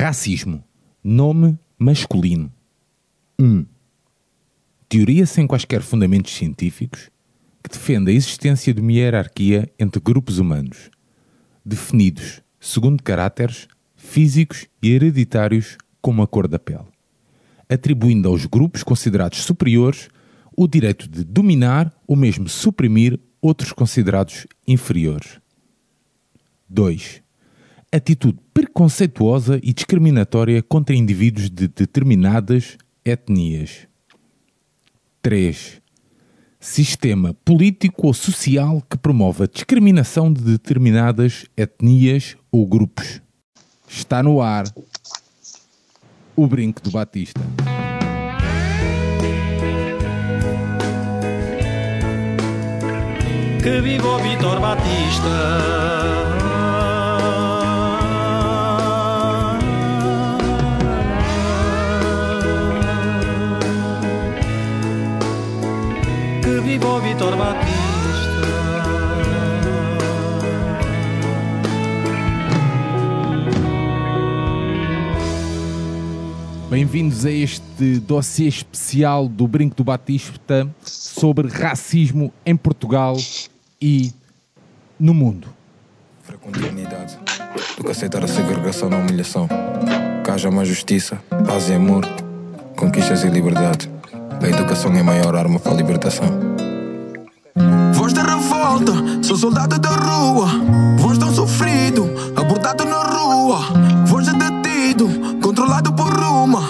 Racismo. Nome masculino. 1. Um, teoria sem quaisquer fundamentos científicos que defende a existência de uma hierarquia entre grupos humanos, definidos segundo caráteres físicos e hereditários como a cor da pele, atribuindo aos grupos considerados superiores o direito de dominar ou mesmo suprimir outros considerados inferiores. 2. Atitude preconceituosa e discriminatória contra indivíduos de determinadas etnias. 3. Sistema político ou social que promove a discriminação de determinadas etnias ou grupos. Está no ar o brinco do Batista. Que viva o Vitor Batista! Que viva o Vitor Batista! Bem-vindos a este dossiê especial do Brinco do Batista sobre racismo em Portugal e no mundo. Frequente unidade do que aceitar a segregação na humilhação. Que haja mais justiça, paz e amor, conquistas e liberdade. A educação é a maior arma para a libertação. Voz da revolta, sou soldado da rua. Voz tão sofrido, abordado na rua. Voz de detido, controlado por uma.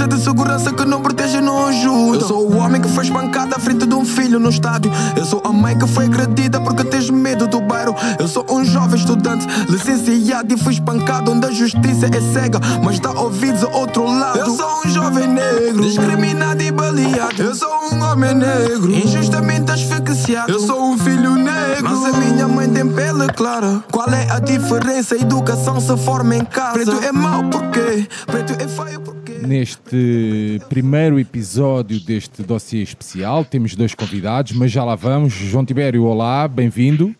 Polícia de segurança que não protege, não ajuda. Eu sou o homem que foi espancado à frente de um filho no estádio. Eu sou a mãe que foi agredida porque tens medo do bairro. Eu sou um jovem estudante, licenciado e fui espancado onde a justiça é cega, mas dá ouvidos ao outro lado. Eu sou um jovem negro, discriminado e baleado. Eu sou um homem negro, injustamente asfixiado. Eu sou um filho negro, mas a minha mãe tem pele clara. Qual é a diferença? A educação se forma em casa. Preto é mau porque preto é feio porque. Neste primeiro episódio deste dossiê especial, temos dois convidados, mas já lá vamos. João Tibério, olá, bem-vindo.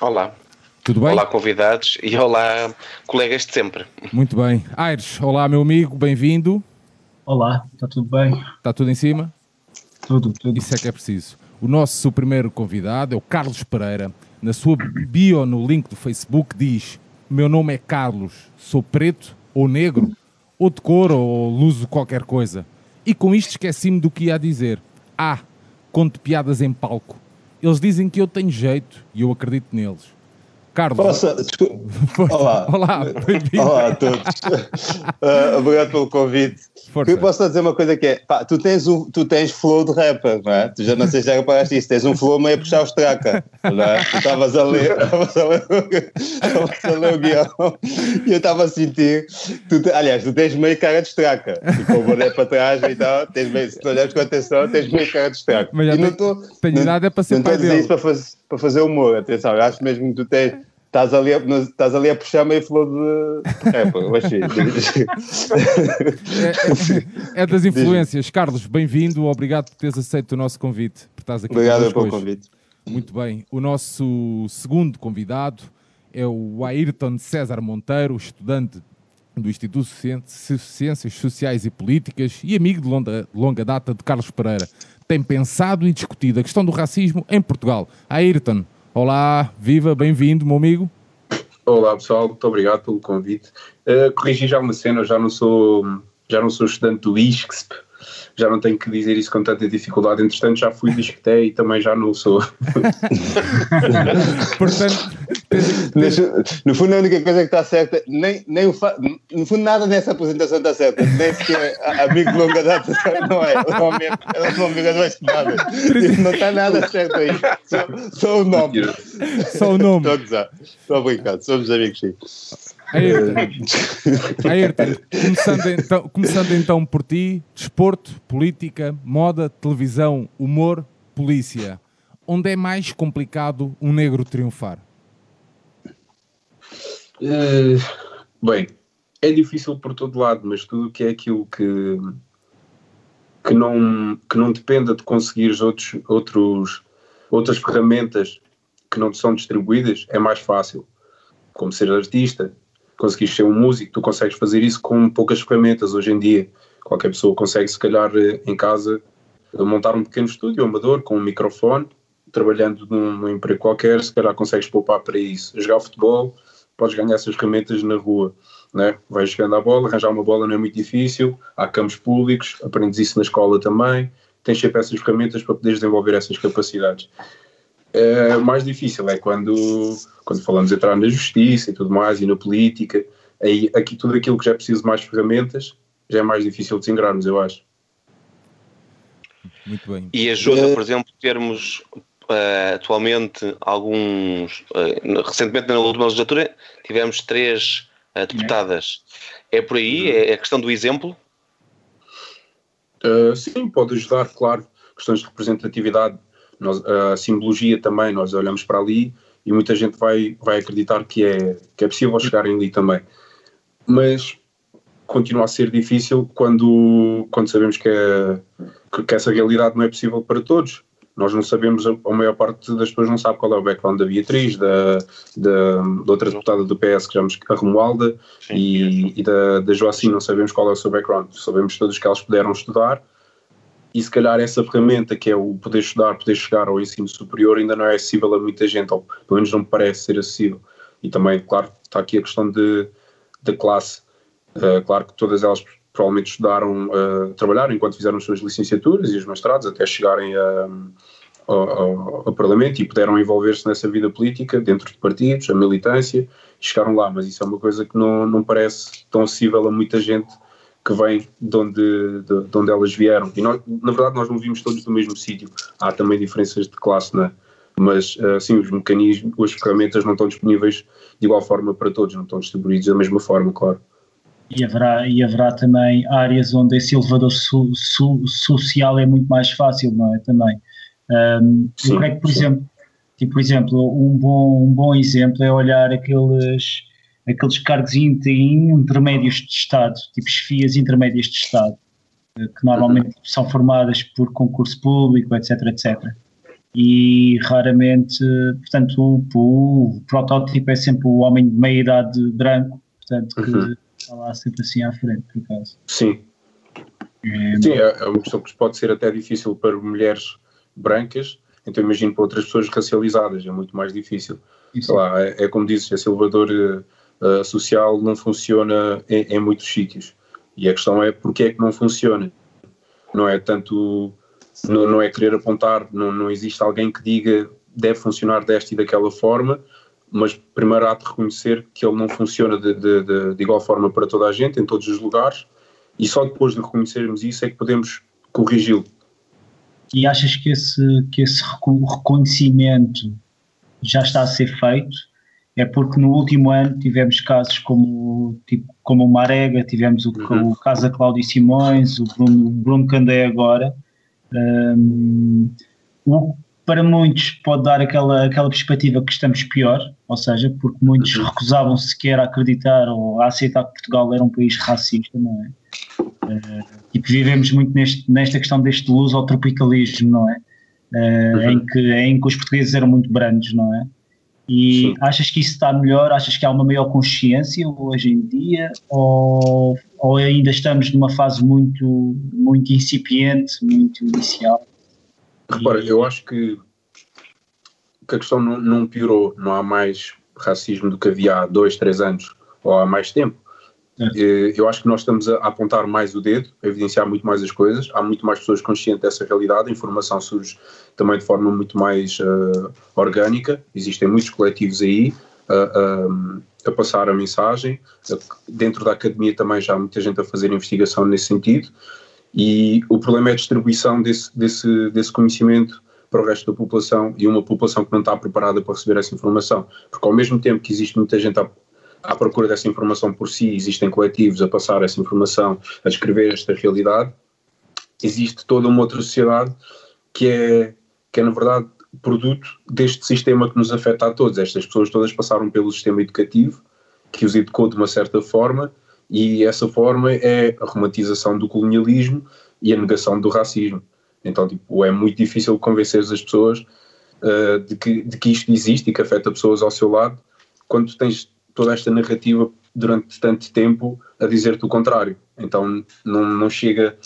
Olá. Tudo bem? Olá, convidados e olá, colegas de sempre. Muito bem. Aires, olá, meu amigo, bem-vindo. Olá, está tudo bem? Está tudo em cima? Tudo, tudo. Isso é que é preciso. O nosso primeiro convidado é o Carlos Pereira. Na sua bio no link do Facebook diz: Meu nome é Carlos, sou preto ou negro, ou de cor ou luso qualquer coisa. E com isto esqueci-me do que ia dizer. Ah, conto piadas em palco. Eles dizem que eu tenho jeito e eu acredito neles. Carlos. Posso. Olá. Olá. Olá a todos. Uh, obrigado pelo convite. Força. Eu posso só dizer uma coisa que é, pá, tu tens, um, tu tens flow de rapper, não é? Tu já não sei se já reparaste isso, tens um flow meio a puxar os traca, não é? Tu estavas a ler, estavas a ler, estavas a ler o guião e eu estava a sentir, tu aliás, tu tens meio cara de estraca, tipo o boné para trás e tal, tens meio, se tu olhares com atenção, tens meio cara de estraca. Mas já e não tenho- estou- tenho não- idade é para ser não pai dele. isso para fazer, para fazer humor, atenção, eu acho mesmo que tu tens, estás ali a, estás ali a puxar meio flow de rapper, eu achei. É, é- é das influências. Carlos, bem-vindo. Obrigado por teres aceito o nosso convite. Por estás aqui Obrigado pelo hoje. convite. Muito bem. O nosso segundo convidado é o Ayrton César Monteiro, estudante do Instituto de Ciências- Ciências Sociais e Políticas e amigo de longa, longa data de Carlos Pereira. Tem pensado e discutido a questão do racismo em Portugal. Ayrton, olá, viva, bem-vindo, meu amigo. Olá pessoal, muito obrigado pelo convite. Uh, corrigi já uma cena, eu já não sou, já não sou estudante do ISCSP, já não tenho que dizer isso com tanta dificuldade. Entretanto, já fui discoté e também já não sou. Portanto, No fundo, a única coisa que está certa, nem, nem o fa... no fundo, nada nessa apresentação está certa. Nem sequer a- amigo de longa data, não é? O nome é um amigo mais estimado. Não está nada certo aí. Só, só o nome. só o nome. Estou a brincar. Somos amigos, sim. Ayrton, Ayrton, começando então, começando então por ti, desporto, política, moda, televisão, humor, polícia. Onde é mais complicado um negro triunfar? Uh, bem, é difícil por todo lado, mas tudo o que é aquilo que, que, não, que não dependa de conseguir outros, outros, outras ferramentas que não te são distribuídas é mais fácil. Como ser artista, conseguires ser um músico, tu consegues fazer isso com poucas ferramentas hoje em dia. Qualquer pessoa consegue, se calhar, eh, em casa, montar um pequeno estúdio amador com um microfone, trabalhando num, num emprego qualquer, se calhar consegues poupar para isso. Jogar futebol, podes ganhar essas ferramentas na rua. Né? Vais jogando a bola, arranjar uma bola não é muito difícil, há campos públicos, aprendes isso na escola também, tens sempre essas ferramentas para poderes desenvolver essas capacidades. É, mais difícil é quando, quando falamos de entrar na justiça e tudo mais, e na política, aí aqui tudo aquilo que já é preciso de mais ferramentas, já é mais difícil de desengrarmos, eu acho. Muito bem. E ajuda, por exemplo, termos uh, atualmente alguns. Uh, recentemente, na última legislatura, tivemos três uh, deputadas. É por aí? É a questão do exemplo? sim, pode ajudar, claro. Questões de representatividade, nós, a simbologia também, nós olhamos para ali e muita gente vai, vai acreditar que é, que é possível chegarem ali também. Mas continua a ser difícil quando, quando sabemos que, é, que essa realidade não é possível para todos. Nós não sabemos, a, maior parte das pessoas não sabe qual é o background da Beatriz, da, da, da outra deputada do PS, que chamamos a Romualda, e, e, da, da Joacim, não sabemos qual é o seu background, sabemos todos que elas puderam estudar, e se calhar essa ferramenta que é o poder estudar, poder chegar ao ensino superior ainda não é acessível a muita gente, ou pelo menos não me parece ser acessível. E também, claro, está aqui a questão de, de classe. Uh, claro que todas elas provavelmente estudaram, uh, trabalharam enquanto fizeram as suas licenciaturas e os mestrados até chegarem a, ao, ao, Parlamento e puderam envolver-se nessa vida política dentro de partidos, a militância, e chegaram lá, mas isso é uma coisa que não, não parece tão acessível a muita gente que vem de onde, de, de onde elas vieram. E nós, na verdade nós não vimos todos do mesmo sítio, há também diferenças de classe, não é? mas assim os mecanismos, as ferramentas não estão disponíveis de igual forma para todos, não estão distribuídos da mesma forma, claro. E haverá, e haverá também áreas onde esse elevador so, so, social é muito mais fácil, não é? Também. Um, sim, eu creio que, por exemplo, tipo, por exemplo, um bom, um bom exemplo é olhar aqueles, aqueles cargos intermédios de Estado, tipo chefias intermédias de Estado, eh, que normalmente uhum. são formadas por concurso público, etc, etc. E raramente, portanto, o, o, o protótipo é sempre o homem de meia idade branco, portanto, que uhum está lá sempre assim à frente, por acaso. Sim. É, Sim, é, é uma questão que pode ser até difícil para mulheres brancas, então imagino para outras pessoas racializadas, é muito mais difícil. Sei lá, é, é como dizes, esse elevador uh, social não funciona em, em, muitos sítios. E a questão é porque é que não funciona. Não é tanto, não, não é querer apontar, não, não existe alguém que diga deve funcionar desta e daquela forma, mas primeiro há de reconhecer que ele não funciona de, de, de, de, igual forma para toda a gente, em todos os lugares, e só depois de reconhecermos isso é que podemos corrigi-lo. E achas que esse, que esse reconhecimento já está a ser feito? É porque no último ano tivemos casos como, tipo, como o Marega, tivemos o, uhum. o caso da Cláudio Simões, o Bruno, Bruno Candé agora. Um, o, para muitos pode dar aquela, aquela perspectiva que estamos pior, ou seja, porque muitos uhum. recusavam sequer a acreditar ou a aceitar que Portugal era um país racista, não é? Uh, e que vivemos muito neste, nesta questão deste uso ao tropicalismo, não é? Uh, uhum. em, que, em que os portugueses eram muito brandos, não é? E Sim. achas que isso está melhor? Achas que há uma maior consciência hoje em dia? Ou, ou ainda estamos numa fase muito, muito incipiente, muito inicial? Repara, eu acho que, que a questão não, não, piorou, não há mais racismo do que havia há dois, três anos ou há mais tempo. É. Eu acho que nós estamos a apontar mais o dedo, a evidenciar muito mais as coisas, há muito mais pessoas conscientes dessa realidade, a informação surge também de forma muito mais uh, orgânica, existem muitos coletivos aí uh, a passar a mensagem, dentro da academia também já há muita gente a fazer investigação nesse sentido, e o problema é a distribuição desse, desse, desse conhecimento para o resto da população e uma população que não está preparada para receber essa informação. Porque ao mesmo tempo que existe muita gente à, à procura dessa informação por si, existem coletivos a passar essa informação, a descrever esta realidade, existe toda uma outra sociedade que é, que é na verdade, produto deste sistema que nos afeta a todos. Estas pessoas todas passaram pelo sistema educativo, que os educou de uma certa forma, e essa forma é a romantização do colonialismo e a negação do racismo. Então, tipo, é muito difícil convencer as pessoas uh, de, que, de que isto existe e que afeta pessoas ao seu lado, quando tens toda esta narrativa durante tanto tempo a dizer-te o contrário. Então não, não chega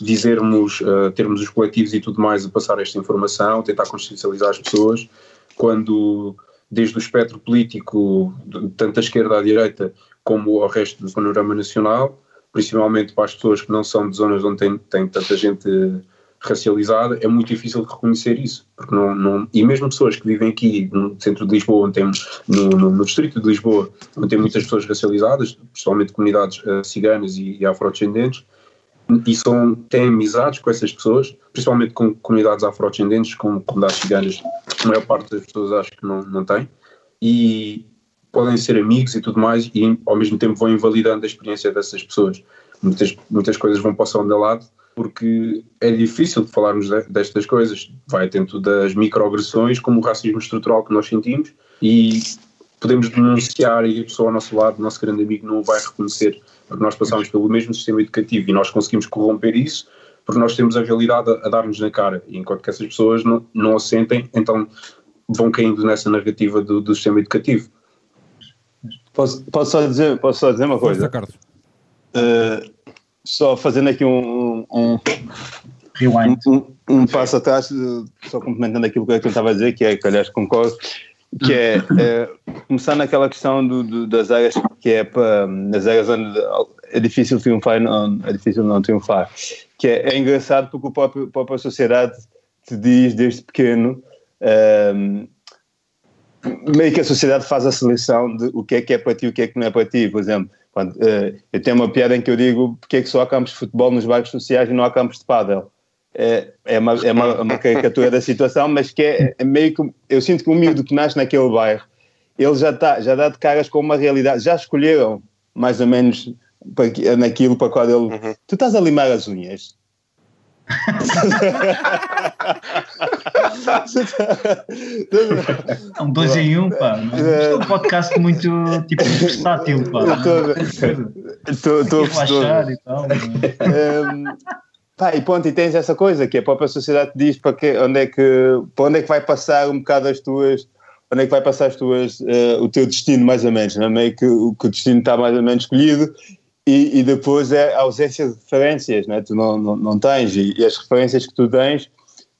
dizermos, uh, termos os coletivos e tudo mais a passar esta informação, tentar consciencializar as pessoas, quando desde o espectro político, tanto à esquerda à direita, como ao resto do panorama nacional, principalmente para as pessoas que não são de zonas onde tem, tem tanta gente racializada, é muito difícil de reconhecer isso. Porque não, não, e mesmo pessoas que vivem aqui no centro de Lisboa, onde temos, no, no, no distrito de Lisboa, onde tem muitas pessoas racializadas, principalmente comunidades uh, ciganas e, e afrodescendentes, e são, têm amizades com essas pessoas, principalmente com comunidades afrodescendentes, com comunidades ciganas, a maior parte das pessoas acho que não, não tem, e podem ser amigos e tudo mais, e ao mesmo tempo vão invalidando a experiência dessas pessoas. Muitas, muitas coisas vão para o lado, porque é difícil de falarmos de, destas coisas. Vai tanto das microagressões como o racismo estrutural que nós sentimos e podemos denunciar e a pessoa ao nosso lado, o nosso grande amigo, não o vai reconhecer, porque nós passamos pelo mesmo sistema educativo e nós conseguimos corromper isso porque nós temos a realidade a, a dar-nos na cara, e enquanto que essas pessoas não, não a sentem, então vão caindo nessa narrativa do, do sistema educativo. Posso, posso, só dizer, posso só dizer uma coisa? Carlos. Uh, só fazendo aqui um, um, Rewind. um, um passo atrás, só complementando aquilo que eu estava a dizer, que é, que aliás concordo, que é, é começar naquela questão do, do, das áreas que é para, nas áreas onde é difícil triunfar não, é difícil não triunfar que é, é engraçado porque o próprio, a própria sociedade te diz desde pequeno um, meio que a sociedade faz a seleção de o que é que é para ti e o que é que não é para ti, por exemplo quando, uh, eu tenho uma piada em que eu digo porque é que só há campos de futebol nos bairros sociais e não há campos de pádel é, é, uma, é uma, uma caricatura da situação, mas que é, é, meio que. Eu sinto que o miúdo que nasce naquele bairro, ele já, tá, já dá de caras com uma realidade. Já escolheram mais ou menos para, naquilo para qual ele. Uhum. Tu estás a limar as unhas. É um dois em um, pá. Isto é um podcast muito tipo versátil, pá. Estou a relaxar e tal. Pá, e ponto, e tens essa coisa que a própria sociedade te diz para, que, onde, é que, para onde é que vai passar um bocado as tuas. Onde é que vai passar as tuas, uh, o teu destino, mais ou menos, não é? Meio que, que o destino está mais ou menos escolhido e, e, depois é a ausência de referências, não é? Tu não, não, não tens, e, e, as referências que tu tens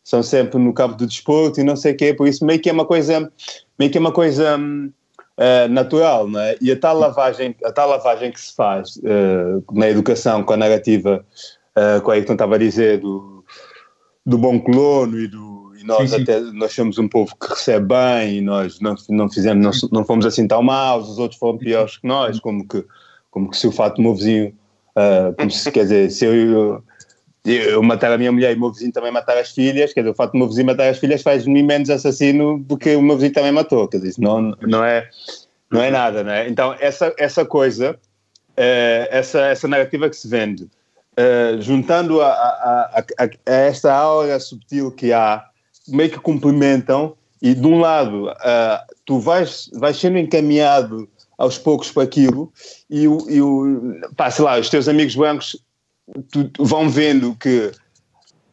são sempre no campo do desporto e não sei o quê, por isso meio que é uma coisa, meio que é uma coisa uh, natural, não é? E a tal lavagem, a tal lavagem que se faz uh, na educação com a narrativa uh, com a que estava a dizer, do, do bom colono e do nós sim, sim. até nós somos um povo que recebe bem e nós não, não fizemos não, não fomos assim tão maus, os outros foram piores que nós, como que, como que se o fato do meu vizinho, uh, como se, quer dizer, se eu, eu, eu, matar a minha mulher e o meu vizinho também matar as filhas, quer dizer, o fato do meu vizinho matar as filhas faz-me menos assassino do que o meu vizinho também matou, quer dizer, não, não, é, não é nada, não é? Então, essa, essa coisa, uh, essa, essa narrativa que se vende, uh, juntando a, a, a, a, esta aura subtil que há, meio que complementam, e de um lado uh, tu vais, vais sendo encaminhado aos poucos para aquilo, e, o, e o, pá, sei lá, os teus amigos brancos tu, vão vendo que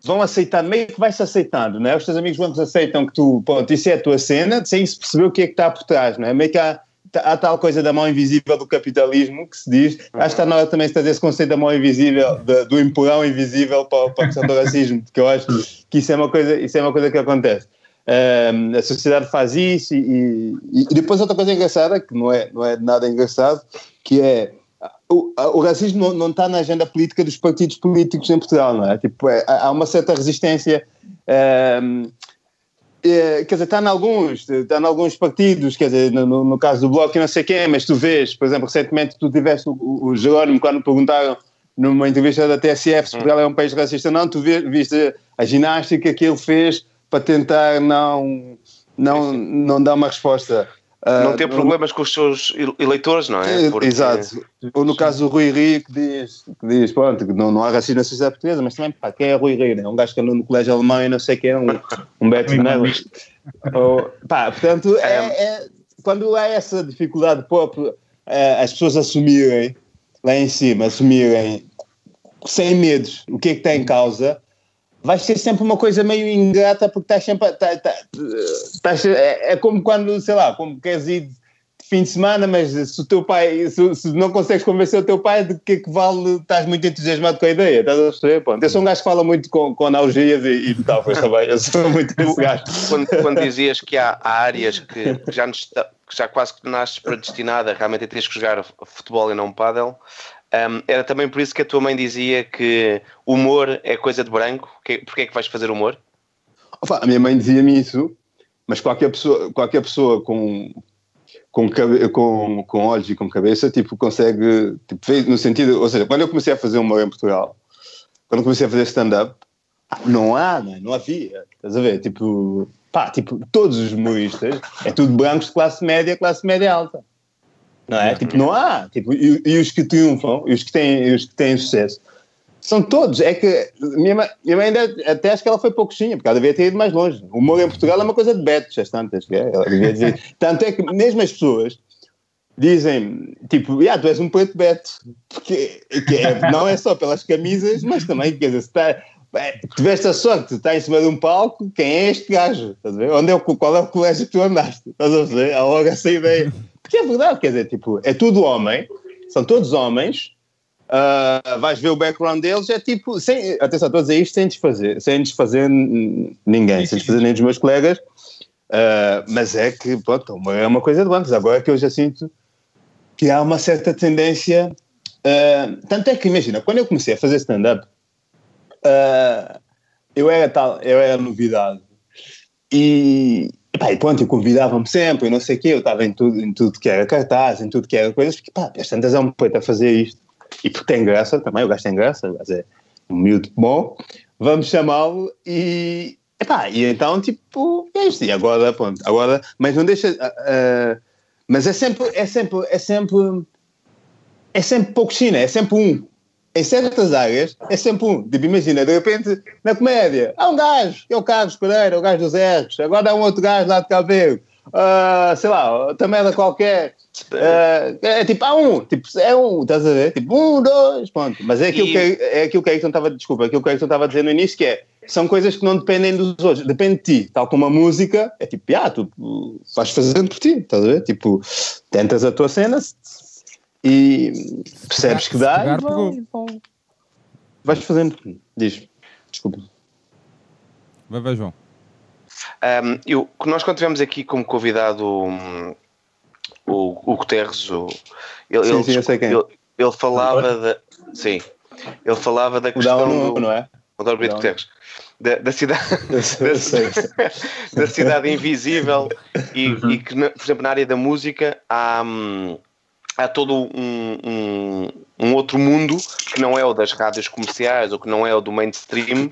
vão aceitar, meio que vai-se aceitando, não é? Os teus amigos brancos aceitam que tu, pronto, isso é a tua cena, sem se perceber o que é que está por trás, não é? Meio que há, há tal coisa da mão invisível do capitalismo que se diz, acho que está na hora também de trazer esse conceito da mão invisível, de, do empurrão invisível para, para a questão do racismo, porque eu acho que isso é uma coisa, isso é uma coisa que acontece. Um, a sociedade faz isso e, e, e, depois outra coisa engraçada, que não é, não é nada engraçado, que é o, o racismo não, não está na agenda política dos partidos políticos em Portugal, não é? Tipo, é, há uma certa resistência um, é, quer dizer, está em alguns, está em alguns partidos, quer dizer, no, no caso do Bloco e não sei quem, mas tu vês, por exemplo, recentemente tu tiveste o, o Jerónimo, quando perguntaram numa entrevista da TSF se Portugal é um país racista não, tu viste a ginástica que ele fez para tentar não, não, não dar uma resposta. Uh, não ter problemas com os seus eleitores, não é? é? Porque... Exato. Ou no caso do Rui Rio, que diz, que diz pronto, que não, não há racismo na sociedade portuguesa, mas também, pá, quem é Rui Rio? Né? Um gajo que andou no colégio alemão e não sei quem é, um, um Beto Neves. pá, portanto, é, é, é, quando há essa dificuldade própria, é, as pessoas assumirem, lá em cima, assumirem sem medos o que é que está em causa, vai ser sempre uma coisa meio ingrata porque estás sempre. Tá, tá, tá, é, é, como quando, sei lá, como queres ir fim de semana, mas se o teu pai, se, se não consegues convencer o teu pai de que é que vale, estás muito entusiasmado com a ideia, estás a perceber? Pronto, eu sou um gajo que fala muito com, com analogias e, e metáforas também, eu sou muito esse gajo. Quando, quando dizias que há, há áreas que, que já, nos está- que já quase que nasces predestinada realmente a teres que jogar futebol e não pádel, hum, era também por isso que a tua mãe dizia que humor é coisa de branco. Que, porque é que vais fazer humor? Opa, a minha mãe dizia-me isso, mas qualquer pessoa, qualquer pessoa com, com, com, com olhos e com cabeça tipo, consegue, tipo, no sentido, ou seja, quando eu comecei a fazer humor em Portugal, quando comecei a fazer stand-up, não há, não, é? não havia, estás a ver? Tipo, pá, tipo, todos os humoristas é tudo brancos de classe média, classe média alta. Não é? Tipo, não há. Tipo, e, e os que triunfam, e os que têm, e os que têm sucesso, são todos. É que minha mãe, minha mãe ainda, até acho que ela foi pouquinha, porque ela devia ter ido mais longe. O humor em Portugal é uma coisa de betos, as tantas. é, Ela devia dizer. Tanto é que mesmo as pessoas dizem, tipo, ah, tu és um preto beto. Porque que é- não é só pelas camisas, mas também, quer dizer, se está. É, Tiveste a sorte de estar em cima de um palco, quem é este gajo? Onde é o, qual é o colégio que tu andaste? Estás a ver? Há logo essa ideia. Porque é verdade, quer dizer, tipo, é tudo homem, são todos homens, Uh, vais ver o background deles, é tipo, sem, atenção, estou a dizer isto sem desfazer, sem desfazer ninguém, sem desfazer nem dos meus colegas, uh, mas é que, pronto, uma- é uma coisa de bancos. Agora é que eu já sinto que há uma certa tendência, uh, tanto é que, imagina, quando eu comecei a fazer stand-up, uh, eu era tal, eu era novidade, e, pá, e pronto, convidavam-me sempre, e não sei o quê, eu estava em tudo, em tudo que era cartaz, em tudo que era coisas, porque, pá, as tantas é um preto a fazer isto, e porque tem graça também, o gajo tem graça, o gajo é um miúdo bom, vamos chamá-lo e. Epá, e então, tipo, é isto. E agora, pronto, agora, mas não deixa. ah, mas é sempre, é sempre, é sempre. É sempre pouco China, é sempre um. Em certas áreas, é sempre um. Tipo, imagina, de repente, na comédia, há um gajo, que é o Carlos Pereira, o gajo dos Erros, agora há um outro gajo lá de Cabo Verde, ah, sei lá, outra merda qualquer. Ah, é tipo, há um, tipo, é um, estás a ver? Tipo, um, dois, ponto. Mas é aquilo, E- que, é aquilo que Ayrton estava, desculpa, aquilo que a Ayrton estava a dizer no início, que é, são coisas que não dependem dos outros, depende de ti, tal como a música, é tipo, ah, tu uh, vais fazendo por ti, estás a ver? Tipo, tentas a tua cena e percebes que dá pegar, e vai- pegou. vais fazendo. Diz, desculpa. Vai, vai, João. Um, eu, nós quando tivemos aqui como convidado um, o, o Guterres, o, ele, Sim, ele, sim, eu sei quem é. ele, ele falava da. Sim, ele falava da O da questão ONU, do. não é? O da Brito Da ONU. Guterres. Da, da cidade. Sei. da cidade invisível e, e que, por exemplo, na área da música há, hum, há todo um, um, um outro mundo que não é o das rádios comerciais ou que não é o do mainstream.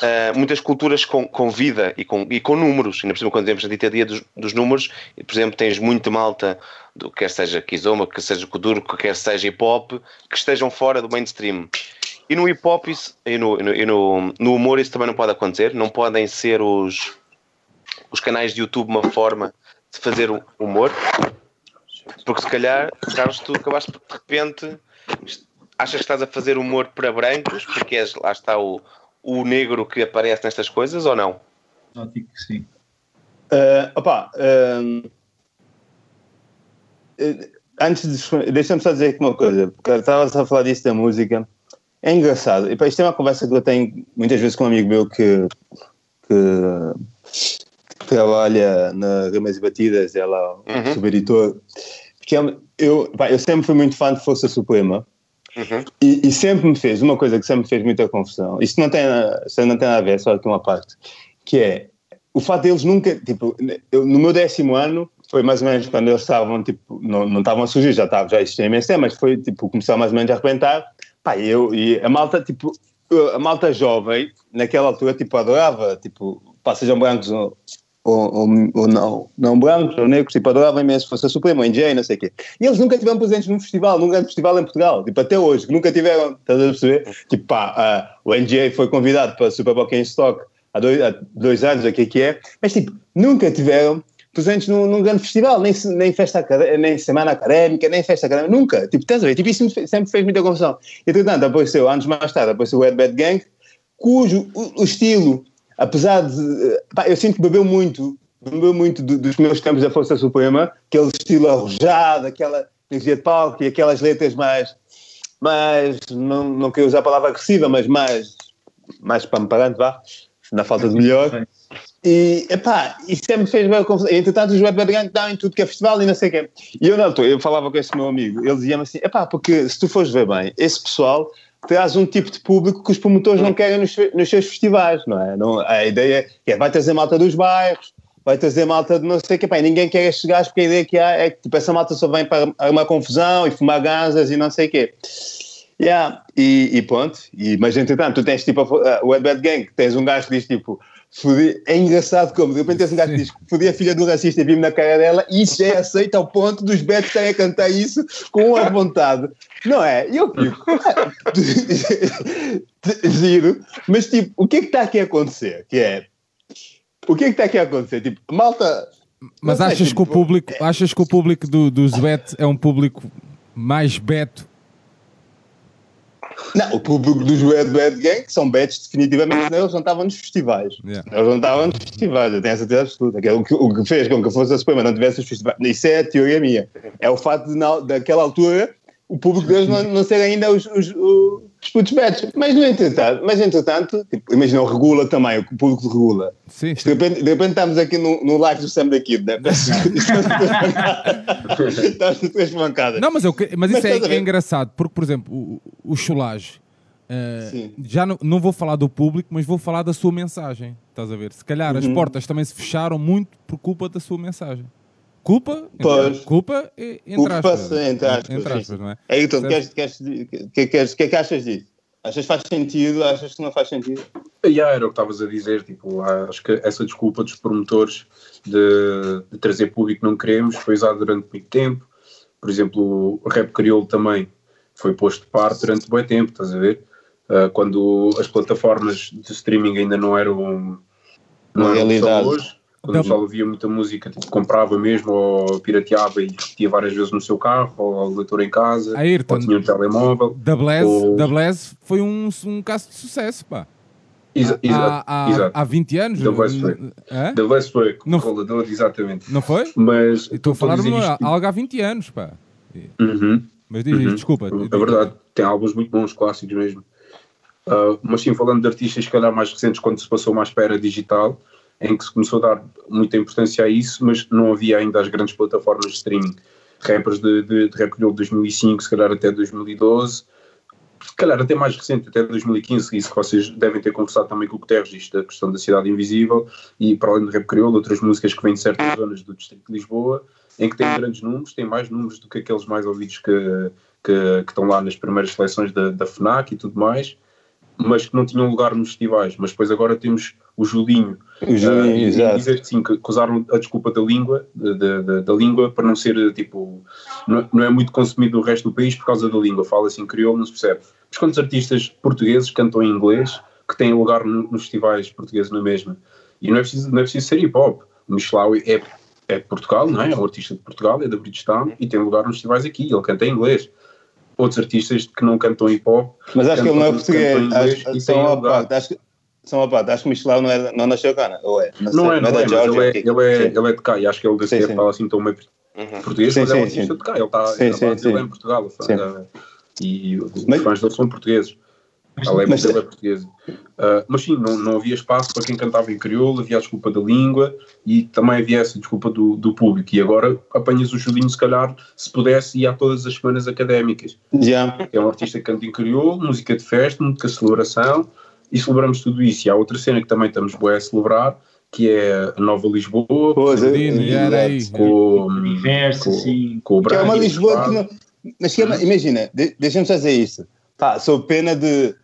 Uh, muitas culturas com, com vida e com, e com números, ainda por cima quando temos a ditaria dos, dos números, e, por exemplo, tens muita malta, do, quer seja Kizoma, quer seja Kuduro, quer seja hip hop, que estejam fora do mainstream. E no hip hop isso, e, no, e no, no, humor isso também não pode acontecer, não podem ser os, os canais de YouTube uma forma de fazer humor, porque se calhar, Carlos, tu acabaste por, de repente, achas que estás a fazer humor para brancos, porque és, lá está o, o negro que aparece nestas coisas ou não? Só digo que sim. Uh, opa, eh, antes de. Deixa-me só dizer aqui uma coisa, porque estavas a falar disso da música. É engraçado. E, pá, isto é uma conversa que eu tenho muitas vezes com um amigo meu que, que trabalha na Ramas e Batidas, é lá o Uhum. subeditor. Porque é- eu, pá, eu sempre fui muito fã de Força Suprema. Uhum. E, e sempre me fez, uma coisa que sempre me fez muita confusão, isto não tem, isto não tem nada a ver, é só aqui uma parte, que é o fato deles nunca, tipo, eu, no meu décimo ano, foi mais ou menos quando eles estavam, tipo, não, não estavam a surgir, já estavam, já existiam imenso tempo, mas foi, tipo, começou mais ou menos a arrebentar, pá, eu, e a malta, tipo, a malta jovem, naquela altura, tipo, adorava, tipo, pá, sejam brancos ou, ou, ou, ou não, não brancos ou negros, tipo, adoravam imenso Força Suprema, o NJ, não sei o quê. E eles nunca tiveram presentes num festival, num grande festival em Portugal, tipo, até hoje, que nunca tiveram, estás a perceber? Tipo, pá, ah, o NJ foi convidado para Super Bowl em Stock há dois, há dois anos, o que é que é, mas, tipo, nunca tiveram presentes num, num grande festival, nem, nem festa nem semana académica, nem festa académica, nunca. Tipo, estás a ver? Tipo, isso sempre fez muita confusão. Entretanto, apareceu, anos mais tarde, apareceu o Red Bad Gang, cujo o, o estilo, apesar de. Pá, eu sinto que bebeu muito lembrou muito do- dos meus tempos da Força Suprema, aquele estilo arrojado, aquela energia de palco e aquelas letras mais, mais não, não queria usar a palavra agressiva, mas mais, mais pamparante, vá, na falta de melhor. E, epá, isso sempre fez bem confusão. Entretanto, os Web Bad Gang estão em tudo que é festival e não sei o quê. E eu, na altura, eu falava com esse meu amigo, ele dizia-me assim, epá, porque se tu fores ver bem, esse pessoal traz um tipo de público que os promotores não querem nos, nos seus festivais, não é? Não, a ideia é, vai trazer malta dos bairros, vai trazer malta de não sei o quê, pá, ninguém quer estes gajos porque a ideia que há é que tipo, essa malta só vem para armar confusão e fumar ganzas e não sei o quê. Yeah. E, e pronto, e, mas entretanto, tu tens tipo a- a- o Ed Bad Gang, que tens um gajo que diz tipo, fodi- é engraçado como, de repente um gajo diz que fodia a filha do racista e vi-me na cara dela, e isso é aceito ao ponto dos Bad estarem a cantar isso com uma vontade, não é? E eu fico, giro, mas tipo, o que é que está aqui a acontecer? Que é, o que é que está aqui a acontecer? Tipo, malta. Mas não sei, achas que o tipo, público, achas que o público do, dos bet é um público mais beto? Não, o público dos Red Bad Gang, que são bets definitivamente, eles não estavam nos festivais. Yeah. Eles não estavam nos festivais, eu tenho a certeza absoluta. Que é o, que, o que fez com que a Força Suprema não tivesse os festivais. Isso é a teoria minha. É o facto de, na, daquela altura, o público deles não, não ser ainda os, os, os, os putos bets. Mas, no entretanto, mas, entretanto tipo, imagina, o regula também, o público regula. Sim, De repente, de repente estamos aqui no, no live do Sam da Kid, né? Estamos nas três bancadas. Não, mas, eu, mas Mas isso é, a ver? é engraçado, porque, por exemplo, o, o Cholage, eh, Sim. já não, não vou falar do público, mas vou falar da sua mensagem. Estás a ver? Se calhar Uhum. as portas também se fecharam muito por culpa da sua mensagem. Culpa? Pois. Culpa, entre Culpa, aspas. entre aspas, Entre aspas, não é? É, então, Certo? queres, queres, que, queres, que é que achas disso? Achas que faz sentido? Achas que não faz sentido? E era o que estavas a dizer, tipo, acho que essa desculpa dos promotores de, de trazer público que não queremos foi usada durante muito tempo. Por exemplo, o rap crioulo também foi posto de parte durante muito tempo, estás a ver? Ah, quando as plataformas de streaming ainda não eram, não Uma eram o realidade. hoje, quando Da- o pessoal ouvia muita música, tipo, comprava mesmo ou pirateava e repetia várias vezes no seu carro, ou ao leitor em casa, Ayrton. ou tinha um telemóvel. Da Blaze, Ou- da Blaze foi um, um caso de sucesso, pá. Exa- há, Exato, há, exato. há 20 anos. Da Blaze foi. Hã? Da Blaze foi, Não- Coca-Cola, exatamente. Não foi? Mas Estou a falar de uma- isto- algo há 20 anos, pá. Uhum, Mas diz uhum. desculpa. É verdade, tem álbuns muito bons, clássicos mesmo. Ah, mas sim, falando de artistas, se calhar mais recentes, quando se passou mais para a era digital, em que se começou a dar muita importância a isso, mas não havia ainda as grandes plataformas de streaming. Rappers de, de, de rap de 2005, se calhar até 2012, se calhar até mais recente, até 2015, isso que vocês devem ter conversado também com o Guterres, isto da questão da cidade invisível, e para além do rap crioulo, outras músicas que vêm de certas zonas do distrito de Lisboa, em que têm grandes números, têm mais números do que aqueles mais ouvidos que, que, que estão lá nas primeiras seleções da, da FNAC e tudo mais, mas que não tinham lugar nos festivais. Mas depois agora temos o Julinho, O Julinho, e- exato. dizer que sim, que, que usaram a desculpa da língua, de- da língua para não ser tipo, não, não é muito consumido no resto do país por causa da língua, fala-se em crioulo, não se percebe. Mas quantos artistas portugueses cantam em inglês que têm lugar no- nos festivais portugueses na mesma? E não é preciso, não é preciso ser hip hop. O Michelawi é, é de Portugal, não é? É um artista de Portugal, é da Bridgetown e tem lugar nos festivais aqui, ele canta em inglês. Outros artistas que não cantam hip hop Mas acho que ele não é português. Acho, são lugar. parte. Acho que, são parte. Acho que Michelau não, é, não nasceu cá, não? Ou é? Não sei, é, não da é, mas Geórgia, ele é, ele, é, Sim. ele é de cá e acho que ele deve Sim, ser sim. fala assim tão meio Uhum. português, Sim, mas é um sim, artista sim. de cá, ele está Sim, a sim, dele é sim. em Portugal Sim. uh, e os Mas- fãs dele são portugueses. Mas- é portuguesa. Uh, mas sim, não, não havia espaço para quem cantava em crioulo, havia a desculpa da língua e também havia essa desculpa do, do público. E agora apanhas o Julinho, se calhar, se pudesse, ia a todas as semanas académicas. Já. É um artista que canta em crioulo, música de festa, música de celebração e celebramos tudo isso. E há outra cena que também estamos bué a celebrar, que é a Nova Lisboa, Pois, é, e aí. exato. com, O universo, com, assim. com o Que é uma Lisboa que não. Mas que é uma- imagina, de, deixa-me só dizer isto. Pá, sou pena de.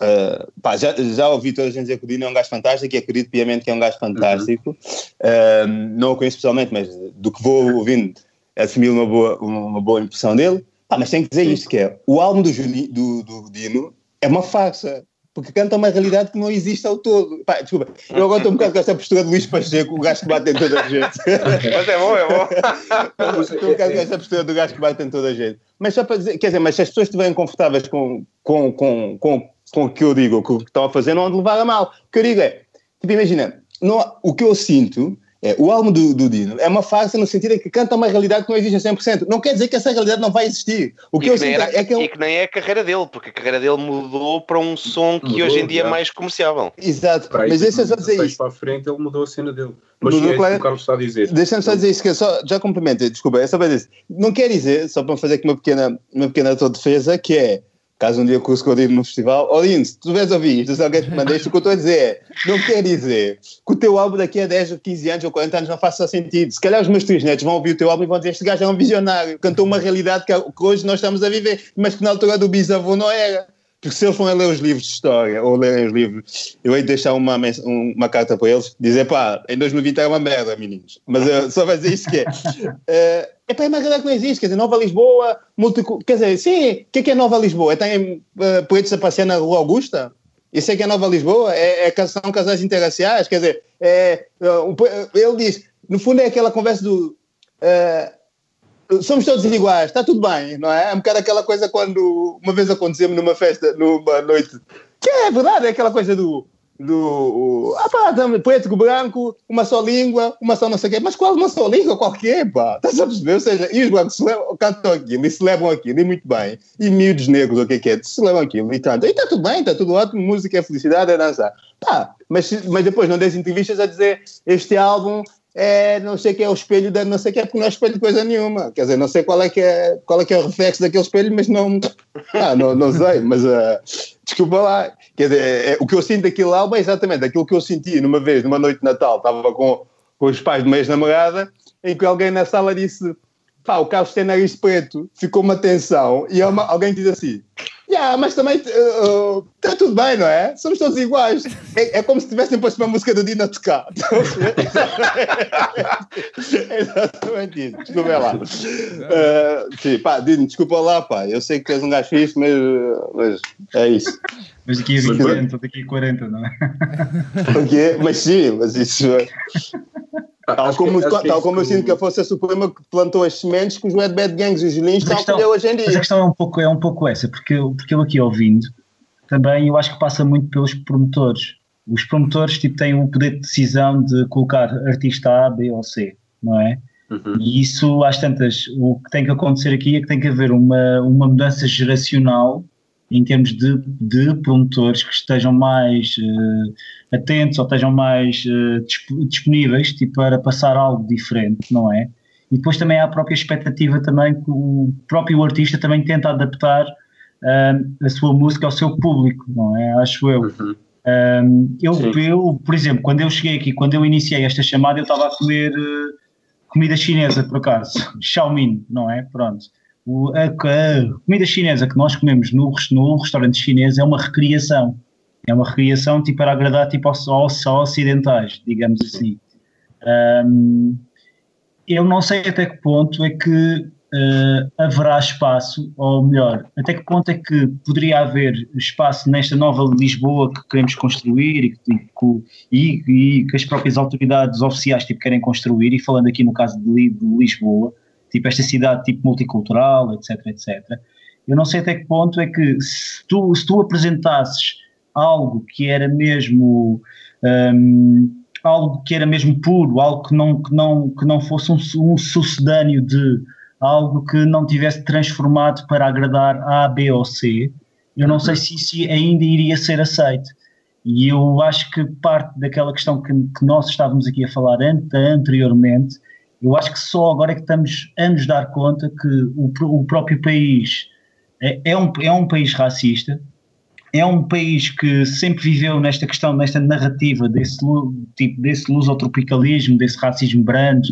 Ah, pá, já, já ouvi toda a gente dizer que o Dino é um gajo fantástico e acredito piamente que é um gajo fantástico. Ah, não o conheço pessoalmente, mas do que vou ouvindo, assumi uma boa, uma boa impressão dele. Pá, mas tenho que dizer isto: que é o álbum do, Juli, do, do Dino é uma farsa. Porque canta uma realidade que não existe ao todo. Pá, desculpa, eu agora estou um bocado com essa postura de Luís Pacheco, o gajo que bate em toda a gente. Mas é bom, é bom. Estou um bocado com essa postura do gajo que bate em toda a gente. Mas só para dizer, quer dizer, mas se as pessoas estiverem confortáveis com, com, com, com, com o que eu digo, com o que estão a fazer, não hão de levar a mal. O que eu digo é, tipo, imagina, não, o que eu sinto É, o álbum do, do Dino é uma farsa no sentido em que canta uma realidade que não existe a 100%. Não quer dizer que essa realidade não vai existir. O que eu que nem sinto era- é que ele- e que nem é a carreira dele, porque a carreira dele mudou para um som que Mudou, hoje em dia é já. mais comerciável. Exato, Para mas deixa-me só dizer 16 isto. para a frente ele mudou a cena dele. Mas Mudou, é isso claro. que o Carlos está a dizer. Deixa-me só dizer isto, que eu só, já complemento, desculpa, é só para dizer. Não quer dizer, só para fazer aqui uma pequena, uma pequena autodefesa, que é, caso um dia com o Dino no festival, Odino, se tu vais ouvir isto, se alguém te manda isto, o que eu estou a dizer é, não quer dizer que o teu álbum daqui a 10 ou 15 anos ou 40 anos não faça sentido. Se calhar os meus três netos vão ouvir o teu álbum e vão dizer, este gajo é um visionário, cantou uma realidade que, que hoje nós estamos a viver, mas que na altura do bisavô não era. Porque se eles forem ler os livros de história ou lerem os livros, eu hei de deixar uma, um- uma carta para eles, dizer pá, em 2020 era uma merda, meninos. Mas eh, só vai dizer isto que é. eh, é é uma realidade que não existe, quer dizer, Nova Lisboa, multicu- quer dizer, sim, o que é que é Nova Lisboa? Tem uh, poetas a passear na Rua Augusta? Isso é que é Nova Lisboa? É, é são casais interraciais? Quer dizer, é, uh, ele diz, no fundo é aquela conversa do. uh, somos todos iguais, está tudo bem, não é? É um bocado aquela coisa quando uma vez aconteceu-me numa festa, numa noite, que é verdade, é aquela coisa do. do ah pá, preto com branco, uma só língua, uma só não sei o quê, mas qual uma só língua? Qualquer, pá, estás a perceber? Ou seja, e os brancos cantam aquilo e celebram aquilo, e muito bem, e miúdos negros, o que é que é, celebram aquilo e tanto, e está tudo bem, está tudo ótimo, música é felicidade, é dançar, pá, mas, mas depois não des entrevistas a dizer este álbum é não sei o que é o espelho da não sei o que é porque não é espelho de coisa nenhuma. Quer dizer, não sei qual é que é, qual é, que é o reflexo daquele espelho, mas não, ah, não, não sei, mas ah, desculpa lá. Quer dizer, é- é- o que eu sinto daquele álbum é exatamente aquilo que eu senti numa vez, numa noite de Natal, estava com, com os pais de uma ex-namorada, em que alguém na sala disse pá, o Carlos tem nariz preto, ficou uma tensão, e uma- alguém diz assim, yeah, mas também está tudo bem, não é? Somos todos iguais. É, é como se tivessem posto uma música do Dino a tocar. É exatamente isso. Desculpa lá. Uh, sim, pá, Dino, desculpa lá, pá. Eu sei que és um gajo fixe, mas, mas é isso. Mas daqui a Sim. 40, daqui a 40, não é? O quê? Mas sim, mas isso. É- Tal Acho como, que- é tal como eu sinto que a Força Suprema que plantou as sementes que os Red Bad Gangs e os a estão a colher hoje em Mas a dia. questão é um pouco, é um pouco essa, porque eu, porque eu aqui ouvindo, também eu acho que passa muito pelos promotores. Os promotores tipo, têm o poder de decisão de colocar artista A, B ou C, não é? Uhum. E isso, às tantas, o que tem que acontecer aqui é que tem que haver uma, uma mudança geracional em termos de, de promotores que estejam mais eh, atentos ou estejam mais eh, disp- disponíveis tipo, para passar algo diferente, não é? E depois também há a própria expectativa também que o próprio artista também tenta adaptar ah, a sua música ao seu público, não é? Acho eu. Uhum. Um, eu, Sim. eu, por exemplo, quando eu cheguei aqui, quando eu iniciei esta chamada, eu estava a comer comida chinesa, por acaso, Xiaomin, não é? Pronto. A, comida chinesa que nós comemos no, no restaurante chinês é uma recriação. É uma recriação tipo, para agradar tipo, aos, aos, aos ocidentais, digamos assim. Um, eu não sei até que ponto é que eh, haverá espaço, ou melhor, até que ponto é que poderia haver espaço nesta nova Lisboa que queremos construir e, que- e e- que as próprias autoridades oficiais tipo, querem construir, e falando aqui no caso de, de Lisboa, tipo esta cidade tipo multicultural, etc, etc. Eu não sei até que ponto é que se tu, se tu apresentasses algo que era mesmo hum, algo que era mesmo puro, algo que não, que não, que não fosse um, um sucedâneo de algo que não tivesse transformado para agradar A, B ou C, eu não sei se isso ainda iria ser aceito. E eu acho que parte daquela questão que, que nós estávamos aqui a falar ante- anteriormente, eu acho que só agora é que estamos a nos dar conta que o, o próprio país é, é um, é um país racista, é um país que sempre viveu nesta questão, nesta narrativa desse, tipo, desse lusotropicalismo, desse racismo brando,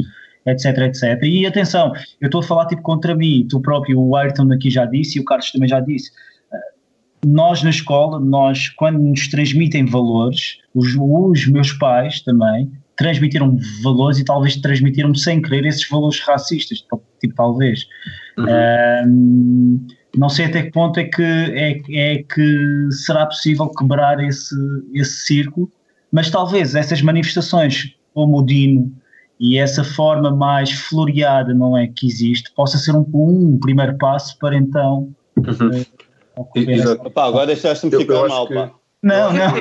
etc, etc. E atenção, eu estou a falar tipo contra mim, tu próprio, o Ayrton aqui já disse e o Carlos também já disse. Eh, Nós na escola, nós quando nos transmitem valores, os, os meus pais também transmitiram valores e talvez transmitiram sem querer esses valores racistas, tipo talvez. Uhum. Ahm, não sei até que ponto é que, é, é que será possível quebrar esse, esse círculo, mas talvez essas manifestações como o Dino e essa forma mais floreada não é que existe possa ser um, um primeiro passo para então Uhum. ocorrer Exato. essa- Pá, agora deixaste-me ficar mal, que- pá. Não, não.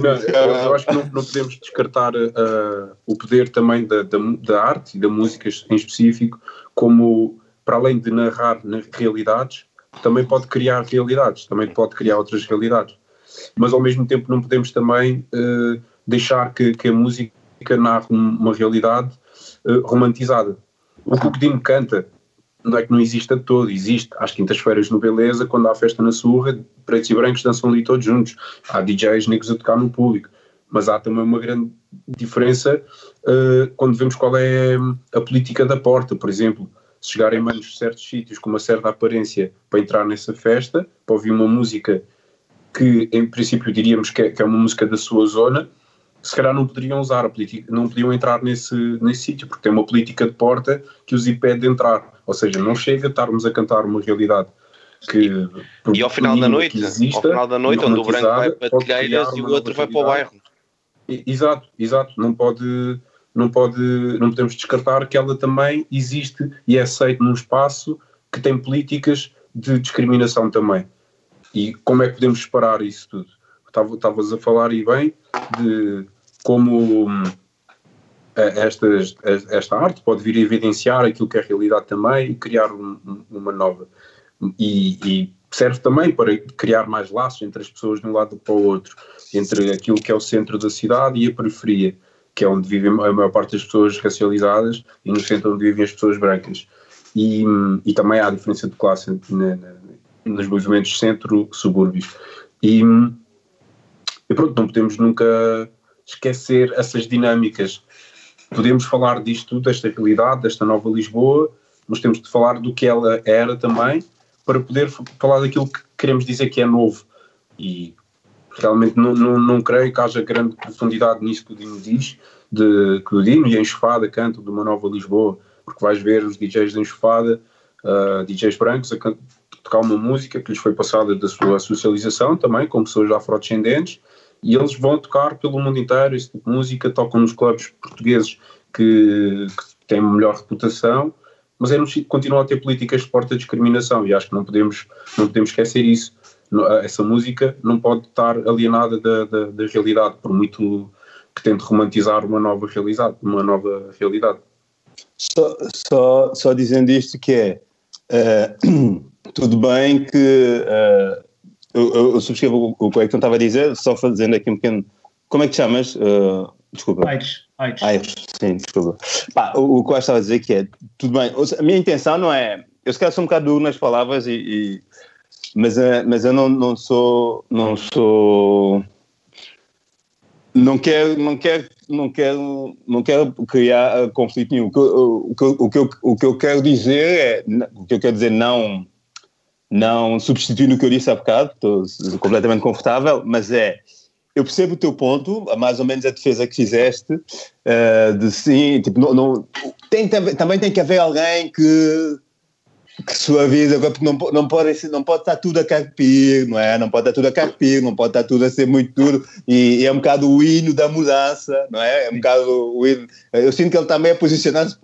Não, eu, eu acho que não, não podemos descartar uh, o poder também da, da, da arte e da música em específico, como para além de narrar realidades, também pode criar realidades, também pode criar outras realidades. Mas ao mesmo tempo não podemos também uh, deixar que, que, a música narre uma realidade uh, romantizada. O que o Dino canta não é que não existe a todo, existe. Às quintas-feiras no Beleza, quando há festa na surra, pretos e brancos dançam ali todos juntos. Há DJs negros a tocar no público. Mas há também uma grande diferença uh, quando vemos qual é a política da porta, por exemplo. Se chegarem manos de certos sítios com uma certa aparência para entrar nessa festa, para ouvir uma música que em princípio diríamos que é, que é uma música da sua zona, se calhar não poderiam usar a política, não podiam entrar nesse, nesse sítio, porque tem uma política de porta que os impede de entrar. Ou seja, não chega a estarmos a cantar uma realidade que. E ao final da noite, exista, ao final da noite, onde o branco vai para telheiras e o outro vai para o bairro. Exato, exato. Não pode, não pode, não podemos descartar que ela também existe e é aceita num espaço que tem políticas de discriminação também. E como é que podemos separar isso tudo? Estavas a falar e bem de como hum, esta, esta arte pode vir a evidenciar aquilo que é a realidade também e criar um, uma nova. E, e, serve também para criar mais laços entre as pessoas de um lado para o outro, entre aquilo que é o centro da cidade e a periferia, que é onde vivem a maior parte das pessoas racializadas e no centro onde vivem as pessoas brancas. E, e também há a diferença de classe na, na, nos movimentos centro-subúrbios. E, e pronto, não podemos nunca esquecer essas dinâmicas. Podemos falar disto, desta realidade, desta nova Lisboa, mas temos de falar do que ela era também, para poder falar daquilo que queremos dizer que é novo. E realmente não, não, não creio que haja grande profundidade nisso que o Dino diz, de, que o Dino e a Enxofada cantam de uma nova Lisboa, porque vais ver os DJs da Enxofada, uh, DJs brancos, a tocar uma música que lhes foi passada da sua socialização também, com pessoas afrodescendentes, e eles vão tocar pelo mundo inteiro esse tipo de música, tocam nos clubes portugueses que, que têm melhor reputação, mas é no, continua a ter políticas de porta discriminação e acho que não podemos, não podemos esquecer isso. Essa música não pode estar alienada da, da, da realidade, por muito que tente romantizar uma nova realidade, uma nova realidade. Só, só, só dizendo isto que é uh, tudo bem que uh, eu, eu, subscrevo o, que o estava a dizer, só fazendo aqui um pequeno. Como é que te chamas? Uh, desculpa. Aires. Aires. Aires, sim, desculpa. Pá, o, o que eu estava a dizer que é, tudo bem, a minha intenção não é. Eu se calhar sou um bocado duro nas palavras, e, e mas, uh, mas eu não, não sou. Não sou. Não quero, não quero, não quero, não quero criar conflito nenhum. O que, o, que, o, que eu, o que eu quero dizer é, o que eu quero dizer não não substituindo o que eu disse há bocado, estou completamente confortável, mas é, eu percebo o teu ponto, mais ou menos a defesa que fizeste, uh, de sim, tipo, não, não tem, também tem que haver alguém que, que suaviza, porque não, não, pode, não pode estar tudo a carpir, não é? Não pode estar tudo a carpir, não pode estar tudo a ser muito duro, e, e é um bocado o hino da mudança, não é? É um bocado o hino, eu sinto que ele também é posicionado-se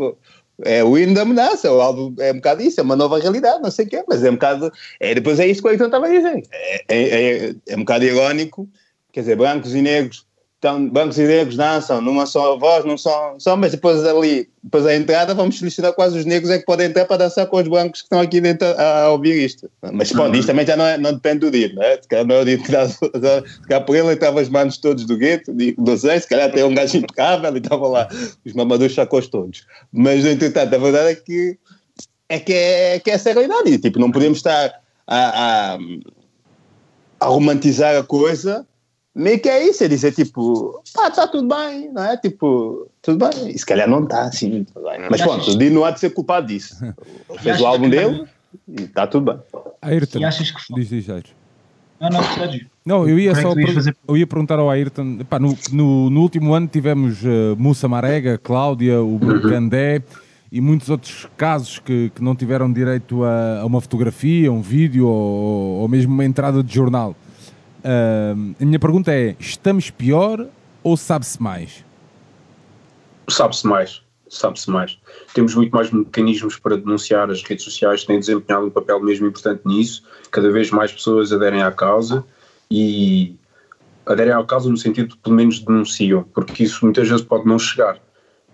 é o hino da ameaça, o álbum é um bocado isso, é uma nova realidade, não sei o quê, mas é um bocado. É, depois é isso que o Eitan estava a dizer. É, é, é, é, um bocado irónico, quer dizer, brancos e negros, então, brancos e negros dançam numa só voz, não são só, mas depois ali, depois a entrada, vamos selecionar quase os negros é que podem entrar para dançar com os brancos que estão aqui dentro a, a ouvir isto. Mas pronto, isto também já não, é, não depende do dia, não é? Se calhar não é o dia que dá, se calhar por ele entrava as manos todos do gueto, não sei, se calhar tem um gajo impecável e estavam lá os mamadores sacos todos. Mas, entretanto, a verdade é que é que é, que é essa a realidade. E, tipo, não podemos estar a, a, a romantizar a coisa meio que é isso, é dizer tipo, pá, está tudo bem, não é? Tipo, tudo bem. E se calhar não está assim, bem. Mas pronto, o Dino não há de ser culpado disso. Ele fez o álbum dele e está tudo bem. Ayrton, E achas que foi- diz, diz, Ayrton. Não, não. Não, eu ia é só eu ia perguntar ao Ayrton, pá, no, no, no último ano tivemos uh, Mussa Marega, Cláudia, o Bruno Candé e muitos outros casos que, que não tiveram direito a, a uma fotografia, um vídeo ou, ou mesmo uma entrada de jornal. Uh, a minha pergunta é: estamos pior ou sabe-se mais? Sabe-se mais. sabe-se mais. Temos muito mais mecanismos para denunciar, as redes sociais têm desempenhado um papel mesmo importante nisso, cada vez mais pessoas aderem à causa e aderem à causa no sentido de pelo menos denunciam, porque isso muitas vezes pode não chegar,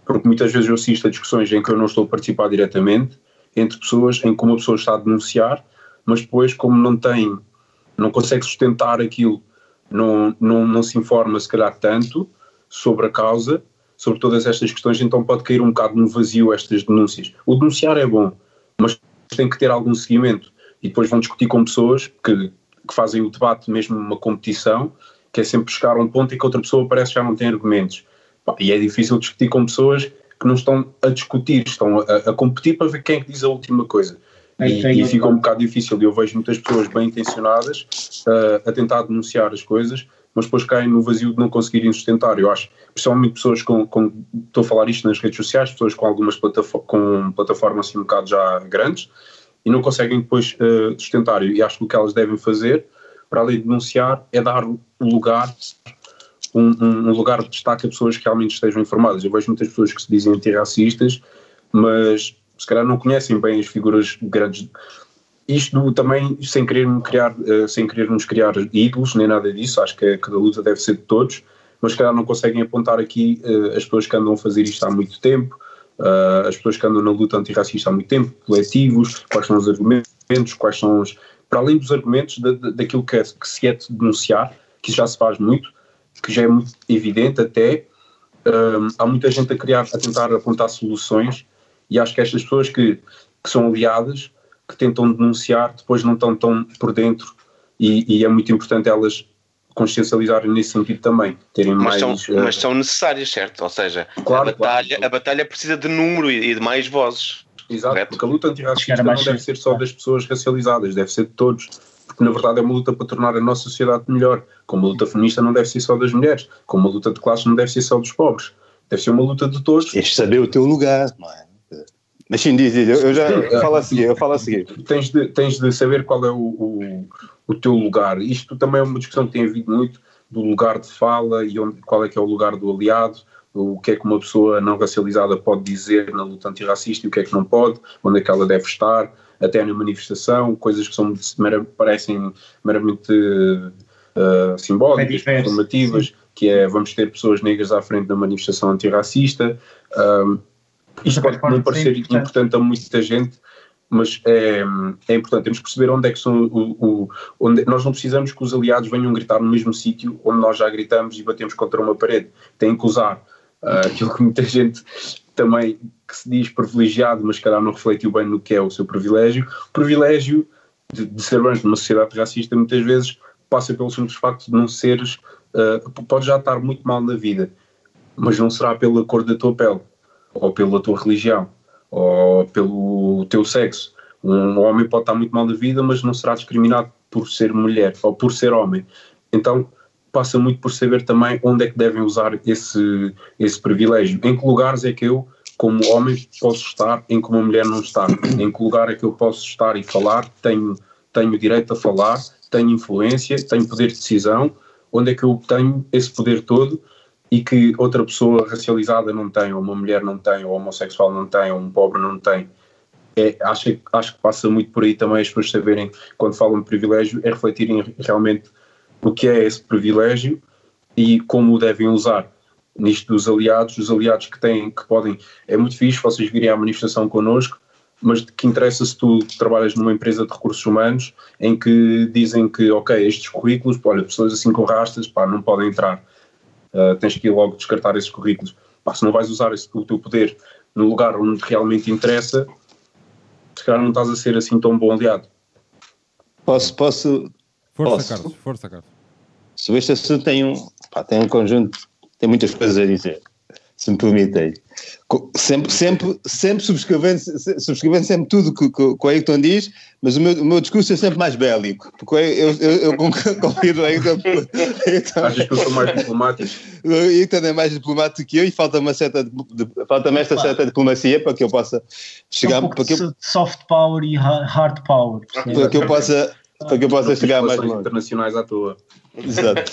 porque muitas vezes eu assisto a discussões em que eu não estou a participar diretamente, entre pessoas em que uma pessoa está a denunciar, mas depois como não tem, não consegue sustentar aquilo, não, não, não se informa se calhar tanto sobre a causa, sobre todas estas questões, então pode cair um bocado no vazio estas denúncias. O denunciar é bom, mas tem que ter algum seguimento e depois vão discutir com pessoas que, que fazem o debate mesmo numa competição, que é sempre chegar a um ponto em que outra pessoa parece que já não tem argumentos. E é difícil discutir com pessoas que não estão a discutir, estão a, a competir para ver quem é que diz a última coisa. E, e fica um bocado difícil. E eu vejo muitas pessoas bem intencionadas uh, a tentar denunciar as coisas, mas depois caem no vazio de não conseguirem sustentar. Eu acho, principalmente pessoas com, com estou a falar isto nas redes sociais, pessoas com algumas platafo com plataformas assim um bocado já grandes e não conseguem depois uh, sustentar. E acho que o que elas devem fazer, para além de denunciar, é dar lugar um, um- um lugar de destaque a pessoas que realmente estejam informadas. Eu vejo muitas pessoas que se dizem antirracistas, mas se calhar não conhecem bem as figuras grandes. Isto também sem querer, criar, eh, sem querer nos criar ídolos, nem nada disso, acho que, que a luta deve ser de todos, mas se calhar não conseguem apontar aqui eh, as pessoas que andam a fazer isto há muito tempo, eh, as pessoas que andam na luta antirracista há muito tempo, coletivos, quais são os argumentos, quais são os. Para além dos argumentos da, da- daquilo que, é, que se é de denunciar, que já se faz muito, que já é muito evidente até, há muita gente a criar, a tentar apontar soluções e acho que estas pessoas que, que são aliadas, que tentam denunciar, depois não estão tão por dentro e, e é muito importante elas consciencializarem nesse sentido também, terem Mas mais... são, eh, mas são necessárias, certo? Ou seja, Claro, a, batalha, claro. a batalha precisa de número e, e de mais vozes. Exato, Correto. porque a luta antirracista não deve ser só das pessoas racializadas, deve ser de todos, porque na verdade é uma luta para tornar a nossa sociedade melhor. Como a luta feminista não deve ser só das mulheres, como a luta de classes não deve ser só dos pobres, deve ser uma luta de todos. Tens de saber o teu lugar, não é? Mas sim, diz, diz, eu, já eu falo a seguir, eu falo a seguir. tens de, tens de saber qual é o, o, o teu lugar. Isto também é uma discussão que tem havido muito do lugar de fala e onde, qual é que é o lugar do aliado, o que é que uma pessoa não racializada pode dizer na luta antirracista e o que é que não pode, onde é que ela deve estar, até na manifestação, coisas que são, mera- parecem meramente uh, simbólicas, É que é vamos ter pessoas negras à frente da manifestação antirracista. Um, isto pode não parecer importante. importante a muita gente, mas é, é importante. Temos que perceber onde é que são o, o- onde nós não precisamos que os aliados venham gritar no mesmo sítio onde nós já gritamos e batemos contra uma parede. Têm que usar ah, aquilo que muita gente também que se diz privilegiado, mas se calhar não refletiu bem no que é o seu privilégio. O privilégio de, de ser branco numa sociedade racista muitas vezes passa pelo simples facto de não seres, ah, pode já estar muito mal na vida, mas não será pela cor da tua pele, ou pela tua religião, ou pelo teu sexo. Um homem pode estar muito mal na vida, mas não será discriminado por ser mulher ou por ser homem. Então passa muito por saber também onde é que devem usar esse, esse privilégio. Em que lugares é que eu, como homem, posso estar, em que uma mulher não está. Em que lugar é que eu posso estar e falar, tenho, tenho direito a falar, tenho influência, tenho poder de decisão, onde é que eu tenho esse poder todo e que outra pessoa racializada não tem, ou uma mulher não tem, ou homossexual não tem, ou um pobre não tem. É, acho, acho que passa muito por aí também as pessoas saberem, quando falam de privilégio, é refletirem realmente o que é esse privilégio e como o devem usar. Nisto dos aliados, os aliados que têm, que podem, é muito fixe vocês virem à manifestação connosco, mas que interessa se tu trabalhas numa empresa de recursos humanos em que dizem que, ok, estes currículos, olha, pessoas assim com rastas, pá, não podem entrar. Uh, tens que ir logo descartar esses currículos. Pá, se não vais usar esse, o teu poder no lugar onde realmente interessa, se calhar não estás a ser assim tão bom aliado. Posso, posso, Força, Posso? Carlos, força, Carlos. sobre este assunto tem um, pá, tem um conjunto, tem muitas coisas a dizer, se me permitem. Sempre, sempre, sempre subscrevendo, subscrevendo sempre tudo que, que, que o Ayrton diz, mas o meu, o meu discurso é sempre mais bélico, porque eu, eu, eu convido o Ayrton, Ayrton, Achas que eu sou mais diplomático? o Ayrton é mais diplomático que eu e falta-me certa, falta-me esta certa diplomacia para que eu possa chegar, um pouco para que eu, de soft power e ha- hard power. para que eu possa para que eu possa chegar mais longe. internacionais à toa. Exato.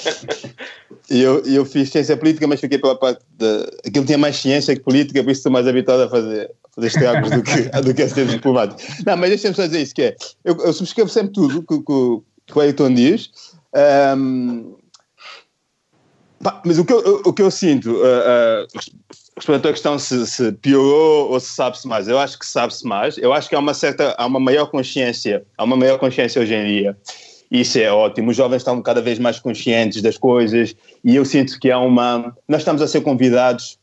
E eu, eu fiz ciência política, mas fiquei pela parte da. Aquilo tinha mais ciência que política, por isso estou mais habituado a fazer, a fazer estragos do que, do que a ser diplomático. Não, mas deixa-me só dizer isso: que é. Eu, eu subscrevo sempre tudo que, que, que o Ayrton diz. Ahm, pá, mas o que eu, o que eu sinto, ah, respondendo à questão se, se piorou ou se sabe-se mais, eu acho que sabe-se mais. Eu acho que há uma certa, há uma maior consciência, há uma maior consciência hoje em dia. Isso é ótimo. Os jovens estão cada vez mais conscientes das coisas e eu sinto que há uma. Nós estamos a ser convidados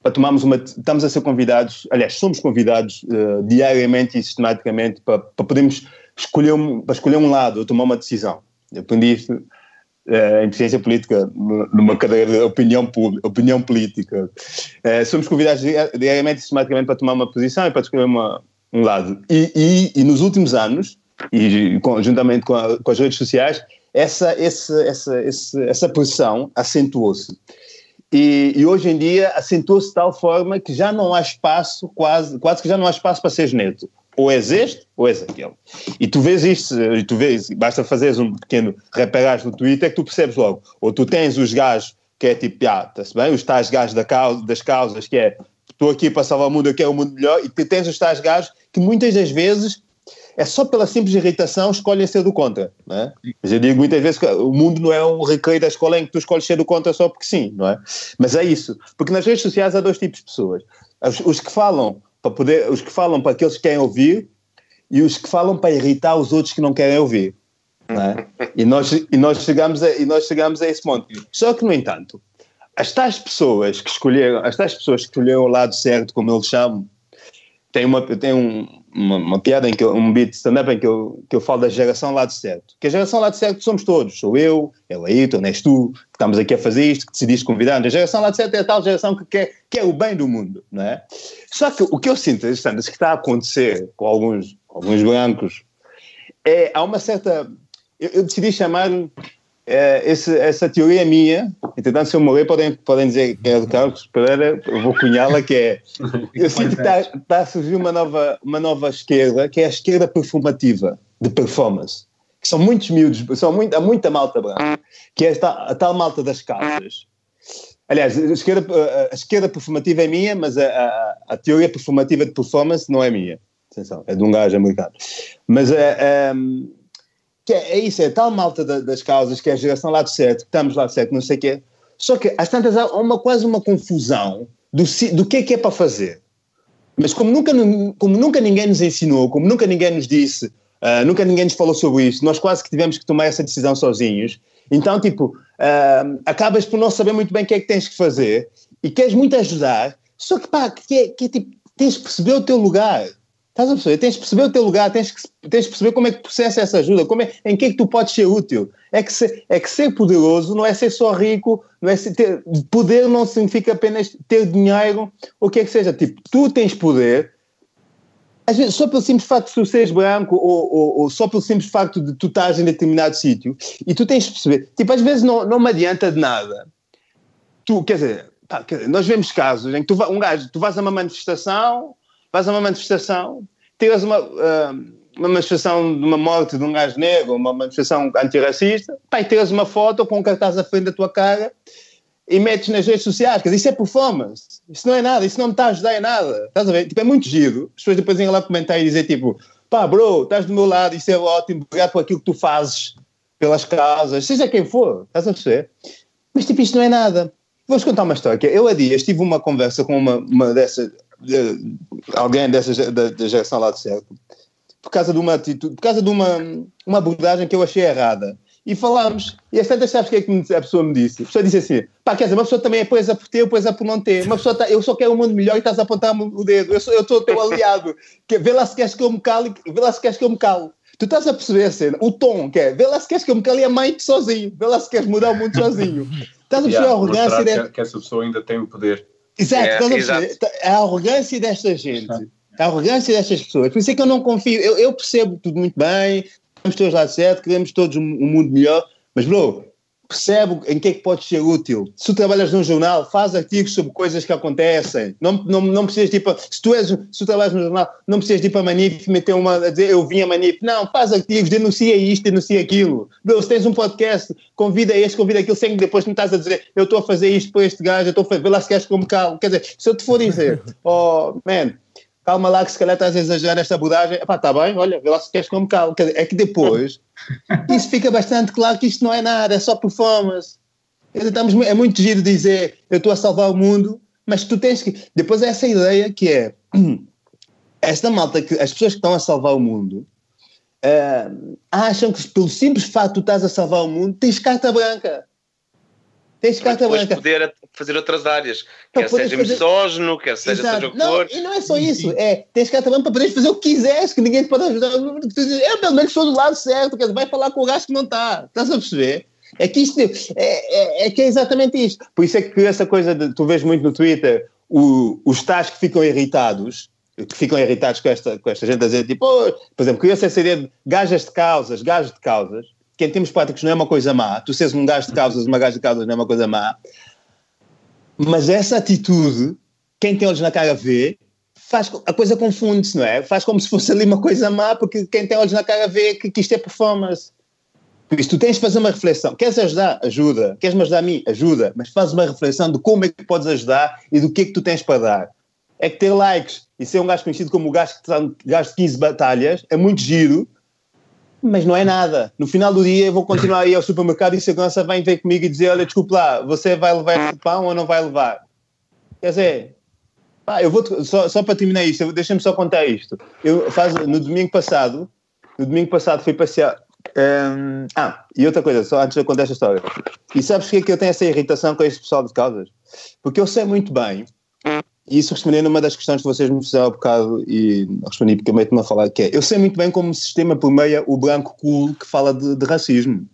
para tomarmos uma. Estamos a ser convidados, aliás, somos convidados uh, diariamente e sistematicamente para, para podermos escolher um, para escolher um lado ou tomar uma decisão. Aprendi isto uh, em ciência política, numa cadeira de opinião, opinião política. Uh, somos convidados diariamente e sistematicamente para tomar uma posição e para escolher uma, um lado. E, e, e nos últimos anos e juntamente com, a, com, as redes sociais, essa, essa, esse, essa pressão acentuou-se. E, e, hoje em dia acentuou-se de tal forma que já não há espaço, quase, quase que já não há espaço para seres neto. Ou és este, ou és aquele. E tu vês isto, e tu vês, basta fazeres um pequeno reparagem no Twitter que tu percebes logo. Ou tu tens os gajos que é tipo, ah, está-se bem, os tais gajos da causa, das causas que é estou aqui para salvar o mundo, eu quero um mundo melhor, e tu tens os tais gajos que muitas das vezes é só pela simples irritação escolhem ser do contra, não é? Mas eu digo muitas vezes que o mundo não é um recreio da escola em que tu escolhes ser do contra só porque sim, não é? Mas é isso, porque nas redes sociais há dois tipos de pessoas, os, os que falam para poder, os que falam para aqueles que querem ouvir e os que falam para irritar os outros que não querem ouvir, não é? E nós e nós chegamos a, e nós chegamos a esse ponto. Só que no entanto, as tais pessoas que escolheram, as tais pessoas que escolheram o lado certo, como eles chamam, tem uma tem um uma, uma, piada em que eu, um beat stand-up em que eu, que eu falo da geração lado certo. Que a geração lado certo somos todos. Sou eu, é o Ayrton, és tu, que estamos aqui a fazer isto, que decidiste convidar-nos. A geração lado certo é a tal geração que quer, quer o bem do mundo, não é? Só que o que eu sinto, Alexandre, que está a acontecer com alguns, alguns brancos, é, há uma certa... Eu, eu decidi chamar é, esse, essa teoria minha, entretanto, se eu morrer, podem, podem dizer que é do Carlos Pereira, eu vou cunhá-la, que é. Eu sinto que está, está a surgir uma nova, uma nova esquerda, que é a esquerda performativa, de performance. Que são muitos miúdos, são muito, há muita malta branca, que é esta, a tal malta das calças. Aliás, a esquerda, a esquerda performativa é minha, mas a, a, a teoria performativa de performance não é minha. Atenção, é de um gajo americano. Mas a que é, é isso, é tal malta da, das causas, que é a geração lado certo, que estamos lado certo, não sei o quê. Só que às tantas há uma, quase uma confusão do, do que é que é para fazer. Mas como nunca, como nunca ninguém nos ensinou, como nunca ninguém nos disse, uh, nunca ninguém nos falou sobre isso, nós quase que tivemos que tomar essa decisão sozinhos. Então, tipo, uh, acabas por não saber muito bem o que é que tens que fazer e queres muito ajudar, só que pá, que é, que é tipo, tens que perceber o teu lugar. Estás a perceber? Tens de perceber o teu lugar, tens que tens de perceber como é que processa essa ajuda, como é, em que é que tu podes ser útil. É que, ser, é que ser poderoso não é ser só rico, não é ter, poder não significa apenas ter dinheiro, ou o que é que seja. Tipo, tu tens poder, às vezes só pelo simples facto de tu seres branco, ou, ou, ou só pelo simples facto de tu estás em determinado sítio, e tu tens de perceber. Tipo, às vezes não, não me adianta de nada. Tu, quer dizer, quer dizer nós vemos casos em que tu, um gajo, tu vais a uma manifestação a uma manifestação, tiras uma, uh, uma manifestação de uma morte de um gajo negro, uma manifestação antirracista, pá, e tiras uma foto com um cartaz à frente da tua cara e metes nas redes sociais. Quer dizer, isso é performance. Isso não é nada, isso não me está a ajudar em nada. Estás a ver? Tipo, é muito giro. As pessoas depois iam lá comentar e dizer tipo, pá, bro, estás do meu lado, isso é ótimo, obrigado por aquilo que tu fazes pelas casas, seja quem for, estás a perceber? Mas tipo, isto não é nada. Vou-vos contar uma história. Eu há dias tive uma conversa com uma, uma dessas, de, alguém dessa da, da geração lá de certo, por causa de uma atitude, por causa de uma, uma abordagem que eu achei errada. E falámos, e às tantas sabes o que é que a pessoa me disse? A pessoa disse assim: pá, quer dizer, uma pessoa também é poisa por ter, poisa por não ter. Uma pessoa tá, eu só quero um mundo melhor e estás a apontar o dedo. Eu sou, eu sou o teu aliado. Que, vê lá se queres que eu me cale, vê lá se queres que eu me calo. Tu estás a perceber a cena, o tom que é, vê lá se queres que eu me cale a mãe sozinho, vê lá se queres mudar o mundo sozinho. Estás a perceber Yeah, a arrogância desta. que, que essa pessoa ainda tem o poder. Exato, É, exato. perceber? a arrogância desta gente, a arrogância destas pessoas. Por isso é que eu não confio. Eu, eu percebo tudo muito bem, estamos todos lá certo, queremos todos um, um mundo melhor, mas, bro, percebe em que é que pode ser útil. Se tu trabalhas num jornal, faz artigos sobre coisas que acontecem. Não, não, não precisas de ir para, se tu, és, se tu trabalhas num jornal, não precisas de ir para a Manif meter uma, a dizer eu vim a Manif. Não, faz artigos, denuncia isto, denuncia aquilo. Se tens um podcast, convida este, convida aquilo, sem que depois não estás a dizer eu estou a fazer isto para este gajo, eu estou a fazer, vê lá se queres como calmo. Quer dizer, se eu te for dizer, oh, man, calma lá que se calhar estás a exagerar esta abordagem, pá, está bem, olha, vê lá se queres como dizer, é que depois isso fica bastante claro que isto não é nada, é só performance. Estamos, é muito giro dizer eu estou a salvar o mundo, mas tu tens que. Depois é essa ideia que é esta malta que as pessoas que estão a salvar o mundo eh, acham que pelo simples facto de tu estás a salvar o mundo tens carta branca. Tens carta branca. poder fazer outras áreas, Para quer seja fazer- misógino, quer seja Exato. seja o que não, for. E não é só isso, é tens carta branca para poderes fazer o que quiseres, que ninguém te pode ajudar. Eu pelo menos sou do lado certo, quer dizer, vai falar com o gajo que não está. Estás a perceber? É que isto é, é, é que é exatamente isto. Por isso é que essa coisa de, tu vês muito no Twitter o- os tais que ficam irritados, que ficam irritados com esta, com esta gente a dizer tipo, "Oh", por exemplo, criou-se essa ideia de gajas de causas, gajos de causas, que em termos práticos não é uma coisa má. Tu seres um gajo de causas, uma gaja de causas não é uma coisa má. Mas essa atitude, quem tem olhos na cara vê, faz, a coisa confunde-se, não é? Faz como se fosse ali uma coisa má, porque quem tem olhos na cara vê que, que isto é performance. Por isso, tu tens de fazer uma reflexão. Queres ajudar? Ajuda. Queres-me ajudar a mim? Ajuda. Mas faz uma reflexão de como é que podes ajudar e do que é que tu tens para dar. É que ter likes e ser um gajo conhecido como o gajo que está gajo de 15 batalhas é muito giro, mas não é nada. No final do dia eu vou continuar a ir ao supermercado e a segurança vem ver comigo e dizer, olha, desculpe lá, você vai levar esse pão ou não vai levar? Quer dizer, pá, eu vou, só, só para terminar isto, deixa-me só contar isto. Eu faz, no domingo passado, no domingo passado fui passear, hum, ah, e outra coisa, só antes de eu contar esta história. E sabes porque é que eu tenho essa irritação com este pessoal de causas? Porque eu sei muito bem, isso respondendo uma das questões que vocês me fizeram há bocado e respondi porque eu meto-me a falar, que é, eu sei muito bem como o sistema permeia o branco cool que fala de, de racismo.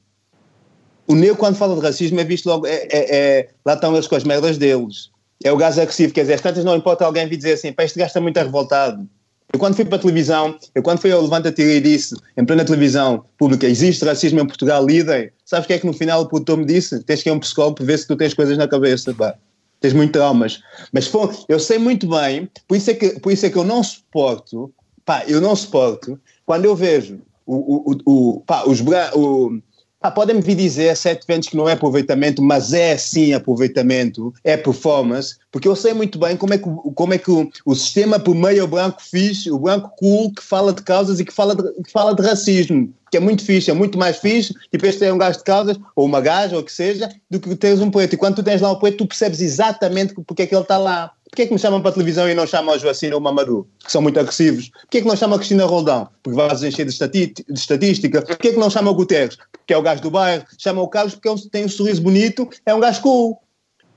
O negro, quando fala de racismo, é visto logo, é, é- é- lá estão eles com as merdas deles. É o gajo agressivo, quer dizer, às tantas não importa alguém vir dizer assim, pá, este gajo está muito revoltado. Eu quando fui para a televisão, eu quando fui ao Levanta Tira e disse, em plena televisão pública, existe racismo em Portugal, lidem. Sabes o que é que no final o produtor me disse? Tens que ir a um psicólogo para ver se tu tens coisas na cabeça, pá. Tens muito traumas. Mas eu sei muito bem, por isso, é que, por isso é que eu não suporto, pá, eu não suporto, quando eu vejo o, o, o, pá, os bra- o, pá, podem-me vir dizer sete ventos que não é aproveitamento, mas é sim aproveitamento, é performance, porque eu sei muito bem como é que, como é que o, o sistema permeia o branco fixe, o branco cool, que fala de causas e que fala de, que fala de racismo, que é muito fixe, é muito mais fixe, tipo este é um gajo de causas, ou uma gaja, ou o que seja, do que teres um preto. E quando tu tens lá o preto, tu percebes exatamente porque é que ele está lá. Porquê é que me chamam para a televisão e não chamam o Joacine ou o Mamadou, que são muito agressivos? Porquê é que não chamam a Cristina Roldão? Porque vais encher de, de estatística. Porquê é que não chamam o Guterres? Porque é o gajo do bairro. Chamam o Carlos porque ele tem um sorriso bonito, é um gajo cool.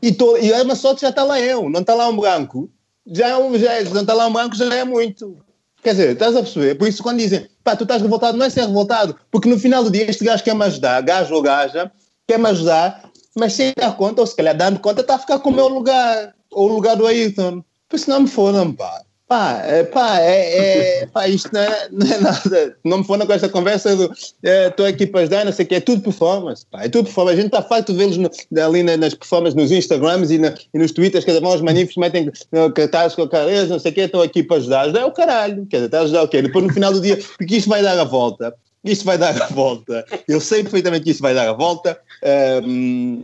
E, tô, e é uma sorte já está lá eu, não está lá um branco. Já é um, já é, não está lá um branco, já é muito. Quer dizer, estás a perceber? Por isso, quando dizem, pá, tu estás revoltado, não é ser revoltado, porque no final do dia este gajo quer me ajudar, gajo ou gaja, quer me ajudar, mas sem dar conta, ou se calhar dando conta, está a ficar com o meu lugar, o lugar do Ayrton. Por isso não me fodam, pá. Pá, é, pá, é, é- pá, isto não é, não é nada. Não me fodam com esta conversa do estou aqui para ajudar, não sei o que, é tudo performance, pá, é tudo performance. A gente está farto de vê-los ali na- nas performances, nos Instagrams e, na- e nos Twitters, cada vão aos manifestos, metem cartazes com a cara, não sei o que, estou aqui para ajudar. Ajudar é o caralho, quer dizer, está a ajudar o quê? Depois no final do dia, porque isto vai dar a volta, isto vai dar a volta. Eu sei perfeitamente que isto vai dar a volta. Ahm,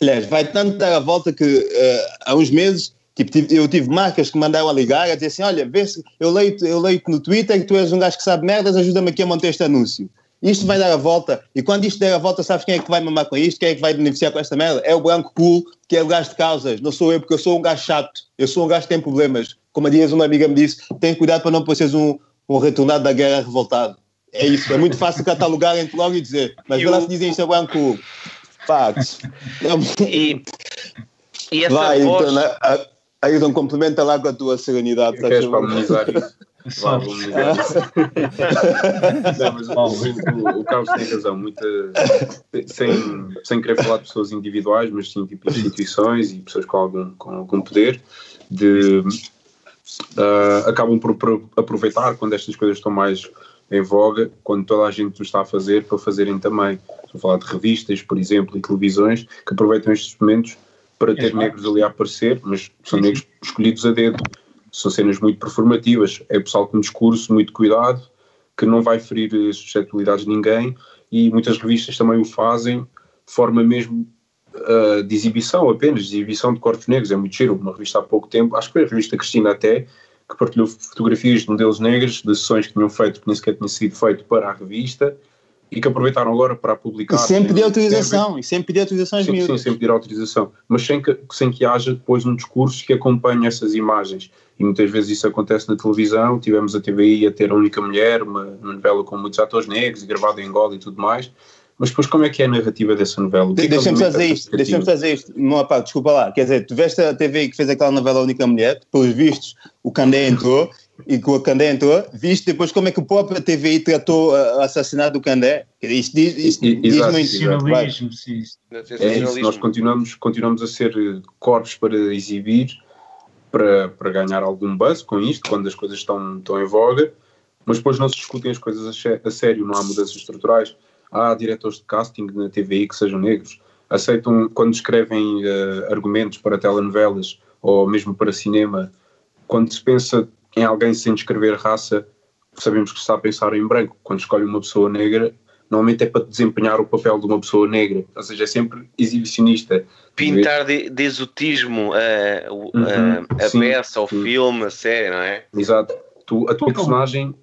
Aliás, vai tanto dar a volta que eh, há uns meses tipo, tive- eu tive marcas que me mandaram a ligar a dizer assim: olha, vê se eu leio eu leio no Twitter que tu és um gajo que sabe merdas, ajuda-me aqui a montar este anúncio. Isto vai dar a volta, e quando isto der a volta, sabes quem é que vai mamar com isto? Quem é que vai beneficiar com esta merda? É o branco cool, que é o gajo de causas. Não sou eu, porque eu sou um gajo chato. Eu sou um gajo que tem problemas. Como a dias uma amiga me disse, tem cuidado para não pareces um, um retornado da guerra revoltado. É isso, é muito fácil catalogar entre logo e dizer, mas E vê lá se dizem isto é branco cool. E, e essa Vai, voz. então? A- aí não complementa lá com a tua serenidade. tá Queres valorizar isso? Vá, Só. valorizar isso. Não, mas o, o- Carlos tem razão, muita, sem, sem querer falar de pessoas individuais, mas sim tipo instituições e pessoas com algum, com algum poder, de, ah, acabam por, por aproveitar quando estas coisas estão mais em voga quando toda a gente o está a fazer para fazerem também. Estou a falar de revistas, por exemplo, e televisões que aproveitam estes momentos para ter Exato. negros ali a aparecer, mas são negros escolhidos a dedo. São cenas muito performativas. É pessoal com um discurso muito cuidado, que não vai ferir as suscetibilidades de ninguém e muitas revistas também o fazem de forma mesmo uh, de exibição apenas, de exibição de corpos negros. É muito giro. Uma revista há pouco tempo, acho que foi a revista Cristina até, que partilhou fotografias de modelos negros, de sessões que tinham feito, que nem sequer tinha sido feito para a revista e que aproveitaram agora para publicar. E sempre pedir autorização, e sempre pedir autorização às Sim, sim, miúdas. sem pedir autorização, mas sem que, sem que haja depois um discurso que acompanhe essas imagens. E muitas vezes isso acontece na televisão. Tivemos a TVI a ter a única mulher, uma, uma novela com muitos atores negros, e gravada em Angola e tudo mais. Mas depois, como é que é a narrativa dessa novela? Que é Deixa-me fazer isto, deixa-me fazer isto. Não, pá, desculpa lá. Quer dizer, tu veste a TV que fez aquela novela Única Mulher, pelos vistos, o Candé entrou, e com o Candé entrou, viste depois como é que o próprio TVI tratou uh, o assassinato do Candé? Isto diz, isto I- diz exato, muito. Nacionalismo, sim. É isso, nós continuamos, continuamos a ser eh, corpos para exibir, para, para ganhar algum buzz com isto, quando as coisas estão, estão em voga, mas depois não se discutem as coisas a, sé- a sério, não há mudanças estruturais. Há diretores de casting na TVI que sejam negros, aceitam, quando escrevem eh, argumentos para telenovelas ou mesmo para cinema, quando se pensa em alguém sem descrever raça, sabemos que se está a pensar em branco. Quando escolhe uma pessoa negra, normalmente é para desempenhar o papel de uma pessoa negra, ou seja, é sempre exibicionista. Pintar de, de exotismo a, o- Uhum, a, a sim, peça, o filme, a série, não é? Exato. Tu, a tua Então- personagem,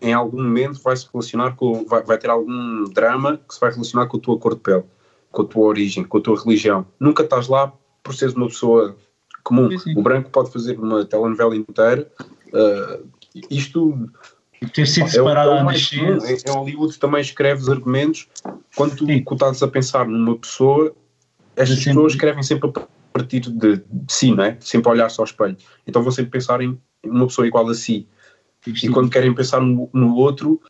em algum momento, vai se relacionar com. Vai, vai ter algum drama que se vai relacionar com a tua cor de pele, com a tua origem, com a tua religião. Nunca estás lá por seres uma pessoa comum. Sim, sim. O branco pode fazer uma telenovela inteira. Ah, isto Ter sido é separado é à mais em Hollywood também escreves argumentos. Quando tu, Sim. estás a pensar numa pessoa, estas pessoas escrevem sempre a partir de, de si, não é? Sempre a olhar-se ao espelho. Então vão sempre pensar em uma pessoa igual a si. E quando querem pensar no, no outro,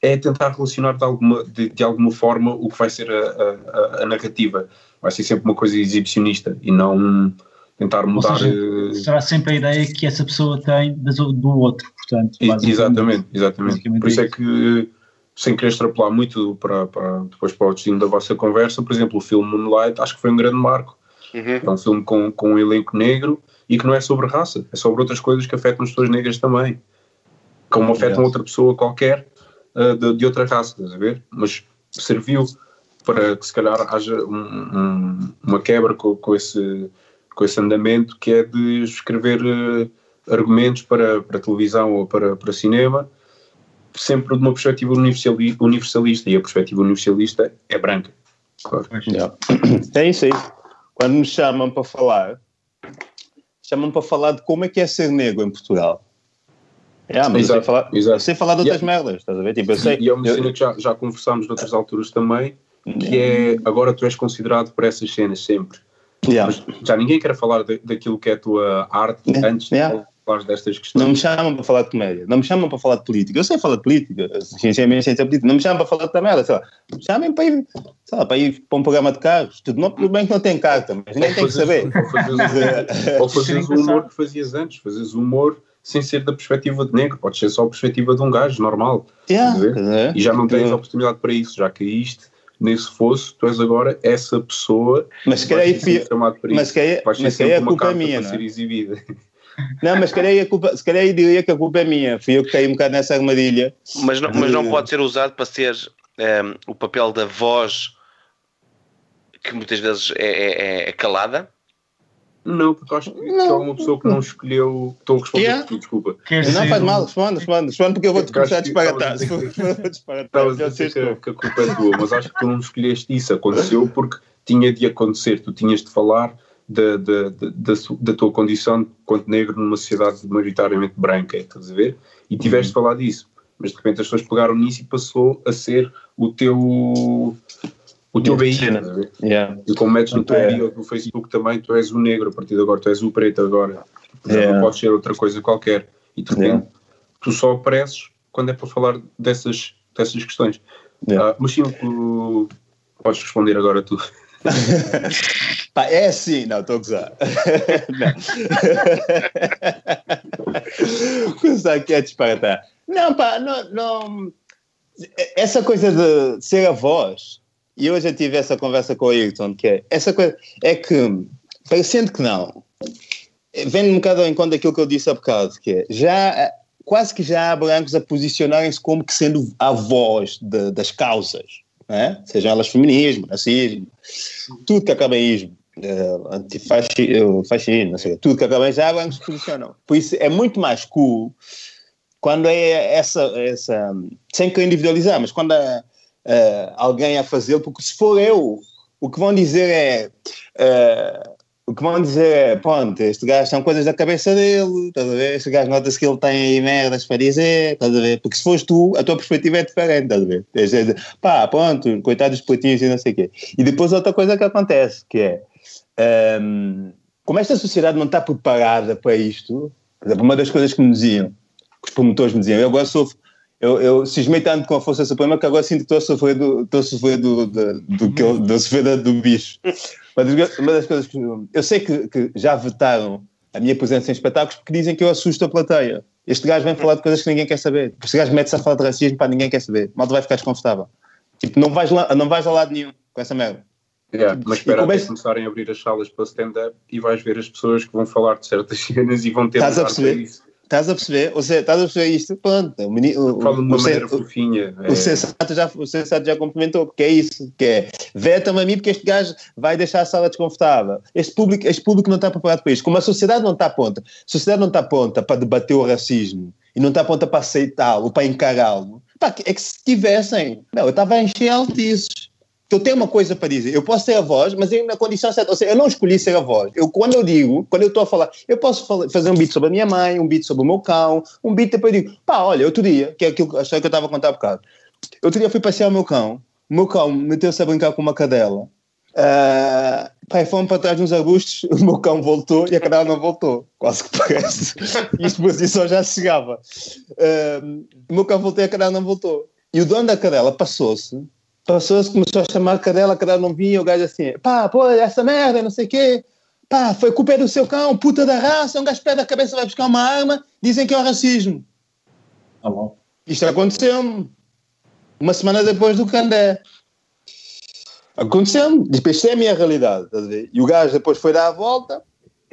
é tentar relacionar de alguma, de, de alguma forma o que vai ser a, a- a- a narrativa. Vai ser sempre uma coisa exibicionista e não tentar Ou mudar. seja, eh, será sempre a ideia que essa pessoa tem do outro, portanto. Exatamente, exatamente. Por isso é isso. que, sem querer extrapolar muito para, para, depois para o destino da vossa conversa, por exemplo, o filme Moonlight acho que foi um grande marco. Uhum. É um filme com, com um elenco negro e que não é sobre raça, é sobre outras coisas que afetam as pessoas negras também. Como afetam outra pessoa qualquer ah, de, de outra raça, estás a ver? Mas serviu para que se calhar haja um- um- uma quebra com, com, esse, com esse andamento que é de escrever eh, argumentos para, para televisão ou para, para cinema sempre de uma perspectiva universali- universalista e a perspectiva universalista é branca. Claro. Yeah. É isso aí. Quando me chamam para falar, chamam para falar de como é que é ser negro em Portugal. É, mas eu sei, Exato, falar, exato. eu sei falar de outras Yeah. merdas, estás a ver? Tipo, eu sei. E é uma eu- cena que já, já conversámos noutras alturas também, que é agora tu és considerado por essas cenas sempre. Yeah. Mas já ninguém quer falar da- daquilo que é a tua arte Yeah. antes Yeah. de falar destas Não questões. me chamam para falar de comédia, não me chamam para falar de política. Eu sei falar de política, sinceramente, sem ser política. Não me chamam para falar de merda, sei lá. Chamem para ir, sei lá, para ir para um programa de carros. Tudo, não, tudo bem que não tem carta, mas ninguém tem que saber. Ou fazeres, ou fazeres o humor que fazias antes, fazeres o humor sem ser da perspectiva de negro, pode ser só a perspectiva de um gajo normal. Yeah, a a? E já não tens Então, oportunidade para isso, já caíste nesse fosso, tu és agora essa pessoa Mas se que calhar para mas calhar- ser mas sempre calhar a culpa é minha, para não é? ser exibida. Não, mas se calhar, a culpa, se calhar eu diria que a culpa é minha. Fui eu que caí um bocado nessa armadilha. Mas não, mas não de- pode ser usado para ser ehm, o papel da voz que muitas vezes é, é- é calada. Não, porque eu acho que, que é uma pessoa que não escolheu. Estou a responder Yeah. por ti, desculpa. Quer Não dizer, faz mal, responde, responde, responde porque eu vou-te começar a que disparatar. estavas Se a for- dizer- sei que, que a culpa é tua, mas acho que tu não escolheste isso. Aconteceu porque tinha de acontecer. Tu tinhas de falar da, da, da, da tua condição quanto negro numa sociedade maioritariamente branca, estás a ver? E tiveste de falar disso. Mas de repente as pessoas pegaram nisso e passou a ser o teu. O teu ver? Yeah. E como metes no teu É. bio no Facebook também, tu és o negro, a partir de agora tu és o preto agora. É. não podes ser outra coisa qualquer. E de repente tu só apareces quando é para falar dessas, dessas questões. Yeah. Ah, mas sim, tu podes responder agora tu. Pá, é assim, não, estou a gozar. não. Começar aqui a disparatar. Não, pá, não, não. essa coisa de ser a voz, e eu já tive essa conversa com o Ayrton, que é essa coisa, é que, parecendo que não, vem um bocado ao encontro daquilo que eu disse há bocado, que é, já, quase que já há brancos a posicionarem-se como que sendo a voz de, das causas, né? sejam elas feminismo, racismo, tudo que acaba em ismo, uh, antifascismo, fascismo, não sei, tudo que acaba em já brancos posicionam. Por isso é muito mais cool quando é essa, essa sem que individualizar, mas quando há uh, alguém a fazê-lo, porque se for eu, o que vão dizer é. Uh, o que vão dizer é, pronto, este gajo são coisas da cabeça dele, estás a ver? Este gajo nota-se que ele tem aí merdas para dizer, estás a ver? Porque se fores tu, a tua perspectiva é diferente, estás a ver? Pá, pronto, coitado dos platinhos e não sei o quê. E depois outra coisa que acontece, que é, um, como esta sociedade não está preparada para isto, por exemplo, uma das coisas que me diziam, que os promotores me diziam, eu agora sofro eu, eu cismei tanto com a Força Suprema que agora sinto que estou a sofrer do, estou a sofrer do, do, do, do, do, do, do bicho. Mas uma das coisas que eu sei que, que, já vetaram a minha presença em espetáculos porque dizem que eu assusto a plateia. Este gajo vem falar de coisas que ninguém quer saber. Este gajo mete-se a falar de racismo para ninguém quer saber. Malta vai ficar desconfortável. Tipo, não vais, lá, não vais a lado nenhum com essa merda. Yeah, mas espera até começarem a abrir as salas para stand-up e vais ver as pessoas que vão falar de certas cenas e vão ter Estás a perceber? Isso. Estás a perceber? Ou seja, estás a perceber isto? Pronto, o menino. Fala de uma o, maneira fofinha. É. O, sensato já, o sensato já cumprimentou, porque é isso, que é veta-me a mim porque este gajo vai deixar a sala desconfortável. Este público, este público não está preparado para isto. Como a sociedade não está pronta, a sociedade não está pronta para debater o racismo e não está pronta para aceitá-lo, para encará-lo. É que se tivessem, não, eu estava a encher altices eu tenho uma coisa para dizer. Eu posso ser a voz, mas na condição certa. Ou seja, eu não escolhi ser a voz. Eu, quando eu digo, quando eu estou a falar, eu posso falar, fazer um beat sobre a minha mãe, um beat sobre o meu cão, um beat depois eu digo, pá, olha, outro dia, que é aquilo que eu estava a contar há bocado. Outro dia fui passear o meu cão, o meu cão meteu-se a brincar com uma cadela. Uh, pá, fomos para trás nos arbustos, o meu cão voltou e a cadela não voltou. Quase que parece. Isto por si só já chegava. Uh, o meu cão voltou e a cadela não voltou. E o dono da cadela passou-se Passou-se, começou a chamar a cadela, a cadela não vinha, o gajo assim, pá, pô, essa merda, não sei o quê, pá, foi culpa do seu cão, puta da raça, um gajo perde a cabeça, vai buscar uma arma, dizem que é o racismo. Ah, bom. Isto aconteceu-me uma semana depois do Candé. Aconteceu-me, isto é a minha realidade, ver? E o gajo depois foi dar a volta,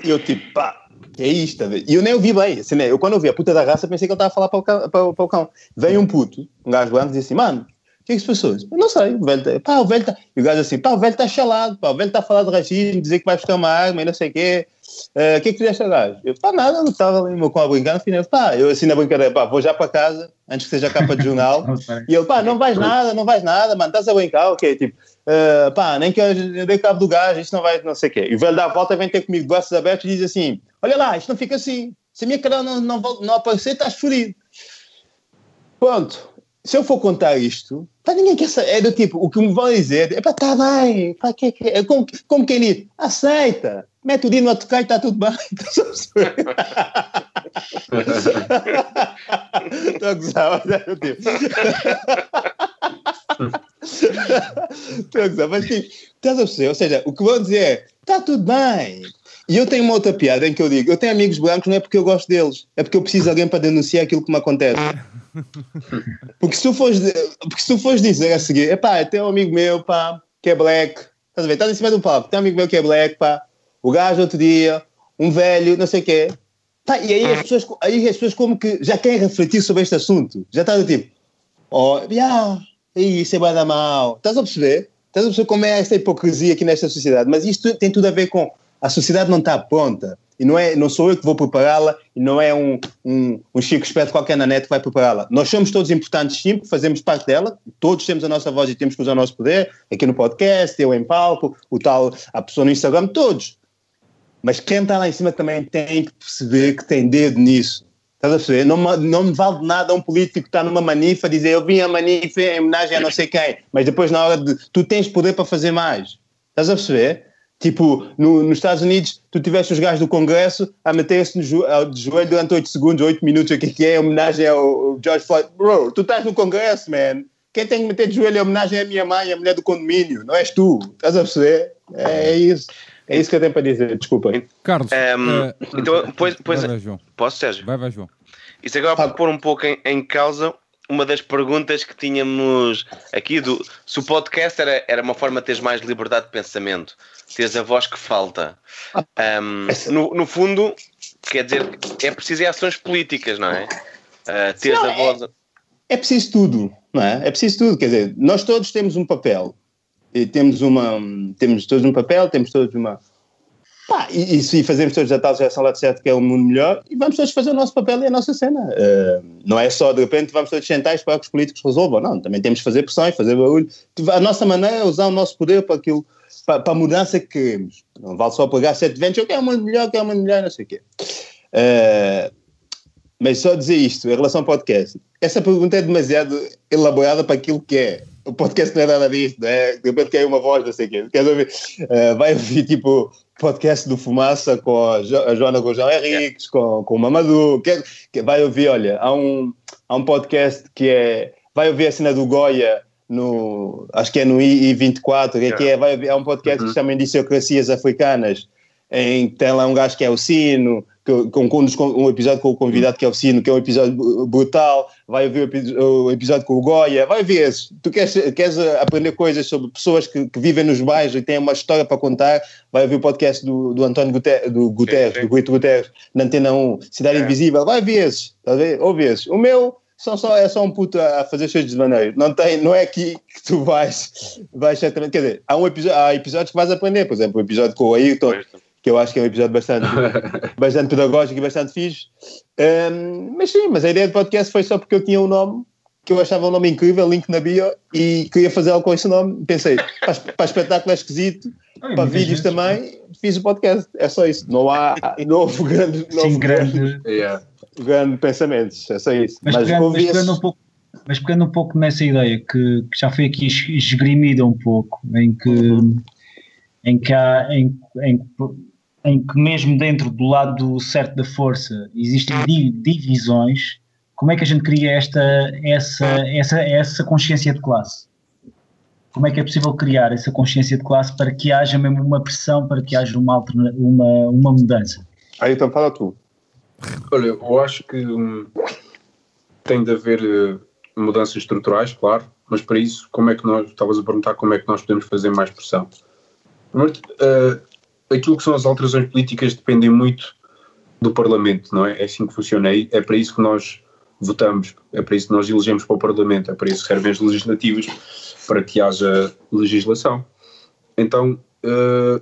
e eu tipo, pá, que é isto, ver? E eu nem ouvi bem, assim, né? eu quando ouvi a puta da raça pensei que ele estava a falar para o cão. Para, para o cão. Vem um puto, um gajo branco, e diz assim, mano, que é que se passou? Eu não sei, o velho tá, pá, o velho tá, e o gajo assim, pá, o velho está chalado, pá, o velho está a falar de racismo, dizer que vai buscar uma arma e não sei o quê. Uh, o que é que fizeste gajo? Eu, pá, nada, não estava ali com a brincar, no final, pá, eu assim na brincadeira, pá, vou já para casa, antes que seja capa de jornal, e ele, pá, não vais nada, não vais nada, mano, estás a brincar, ok, tipo, uh, pá, nem que eu dei cabo do gajo, isto não vai, não sei o quê. E o velho dá a volta, vem ter comigo braços abertos e diz assim, olha lá, isto não fica assim, se a minha cara não, não, não aparecer, estás fodido. Pronto, se eu for contar isto, pá, ninguém quer saber. É do tipo, o que me vão dizer é pá, tá bem, pá, que, que, é como, como quem diz, aceita, mete o dino a tocar e está tudo bem. Estou a gozar, mas é do tipo. Estou a gozar, mas tipo, estás a perceber? Ou seja, o que vão dizer é, está tudo bem. E eu tenho uma outra piada em que eu digo, eu tenho amigos brancos não é porque eu gosto deles, é porque eu preciso de alguém para denunciar aquilo que me acontece. Porque se tu fores, porque se tu fores dizer a seguir, é pá, tem um amigo meu, pá, que é black, estás a ver? Estás em cima do palco, tem um amigo meu que é black, pá, o gajo outro dia, um velho, não sei o quê. Pá, e aí as, pessoas, aí as pessoas como que já querem refletir sobre este assunto. Já está do tipo, oh, yeah, isso é bem da mal. Estás a perceber? Estás a perceber como é esta hipocrisia aqui nesta sociedade? Mas isto tem tudo a ver com a sociedade não está pronta. E não, é, não sou eu que vou prepará-la e não é um, um, um Chico Esperto qualquer na net que vai prepará-la. Nós somos todos importantes, sim, fazemos parte dela, todos temos a nossa voz e temos que usar o nosso poder, aqui no podcast, eu em palco, o tal, a pessoa no Instagram, todos. Mas quem está lá em cima também tem que perceber que tem dedo nisso. Estás a perceber? Não, não me vale nada um político que está numa manifa dizer eu vim a manifa em homenagem a não sei quem, mas depois na hora de. Tu tens poder para fazer mais. Estás a perceber? Tipo, no, nos Estados Unidos, tu tiveste os gajos do Congresso a meter-se de joelho durante 8 segundos, 8 minutos, o que é que é, em homenagem ao George Floyd. Bro, tu estás no Congresso, man. Quem tem que meter de joelho em homenagem é a minha mãe, a mulher do condomínio, não és tu. Estás a perceber? É, é isso. É isso que eu tenho para dizer, desculpa. Carlos. Um, uh, então, pois, pois, vai, vai, João. posso, Sérgio? Vai, vai, João. Isso agora para pôr um pouco em, em causa uma das perguntas que tínhamos aqui do se o podcast era, era uma forma de teres mais liberdade de pensamento, teres a voz que falta. Um, no, no fundo, quer dizer, é preciso é ações políticas, não é? Uh, teres Não, a voz. É preciso tudo, não é? É preciso tudo, quer dizer, nós todos temos um papel, e temos uma, temos todos um papel, temos todos uma, pá, e, e se fazemos todos a tal geração lá de certo que é um mundo melhor, e vamos todos fazer o nosso papel e a nossa cena. Uh, não é só de repente vamos todos sentar e esperar que os políticos resolvam, não, também temos que fazer pressões, fazer barulho, a nossa maneira é usar o nosso poder para aquilo, para, para a mudança que queremos. Não vale só pagar sete ventos, eu quero um mundo melhor, quero um mundo melhor, não sei o quê. Uh, mas só dizer isto, em relação ao podcast, essa pergunta é demasiado elaborada para aquilo que é. O podcast não é nada disso, não é? De repente quer uma voz, não sei o quê. Quer ouvir, uh, vai ouvir tipo podcast do Fumaça com a, jo a Joana Gojão Henriques, com, com o Mamadou. Quer, quer, vai ouvir, olha, há um, há um podcast que é. Vai ouvir a cena do Goya no. Acho que é no I24, que é, que é, vai ouvir, há um podcast que se chama Indiciocracias Africanas, em que tem lá um gajo que é o Sino com, com, um episódio com o convidado que é o Sino, que é um episódio brutal, vai ouvir o episódio com o Goya, vai ver esses. Tu queres, queres aprender coisas sobre pessoas que, que, vivem nos bairros e têm uma história para contar, vai ouvir o podcast do, do António Guterres, do, Guterres, do Guito Guterres, na Antena 1, Cidade é. Invisível, vai ver esses, tá ver? ouve esses. O meu são só, é só um puto a fazer seus desvaneios. Não, tem, não é aqui que tu vais, vais quer dizer, há, um episódio, há episódios que vais aprender, por exemplo, o episódio com o Ayrton, que eu acho que é um episódio bastante, bastante pedagógico e bastante fixe. Um, mas sim, mas a ideia do podcast foi só porque eu tinha um nome que eu achava um nome incrível, link na bio, e queria fazer algo com esse nome. Pensei, para, para espetáculo é esquisito, Ai, para vídeos gente. também, fiz o podcast. É só isso. Não há novo grande, novo sim, grande, grande, yeah. grande pensamentos. É só isso. Mas, mas, pegando, mas pegando, um pouco, mas pegando um pouco nessa ideia que, que já foi aqui esgrimida um pouco, em que, em que há. Em, em, em que mesmo dentro do lado certo da força existem divisões, como é que a gente cria esta, essa, essa, essa consciência de classe? Como é que é possível criar essa consciência de classe para que haja mesmo uma pressão, para que haja uma, uma, uma mudança? Aí então fala tu. Olha, eu acho que hum, tem de haver uh, mudanças estruturais, claro, mas para isso, como é que nós, estavas a perguntar como é que nós podemos fazer mais pressão? Primeiro, uh, aquilo que são as alterações políticas dependem muito do Parlamento, não é? É assim que funciona. É para isso que nós votamos, é para isso que nós elegemos para o Parlamento, é para isso que servem as legislativas, para que haja legislação. Então, uh,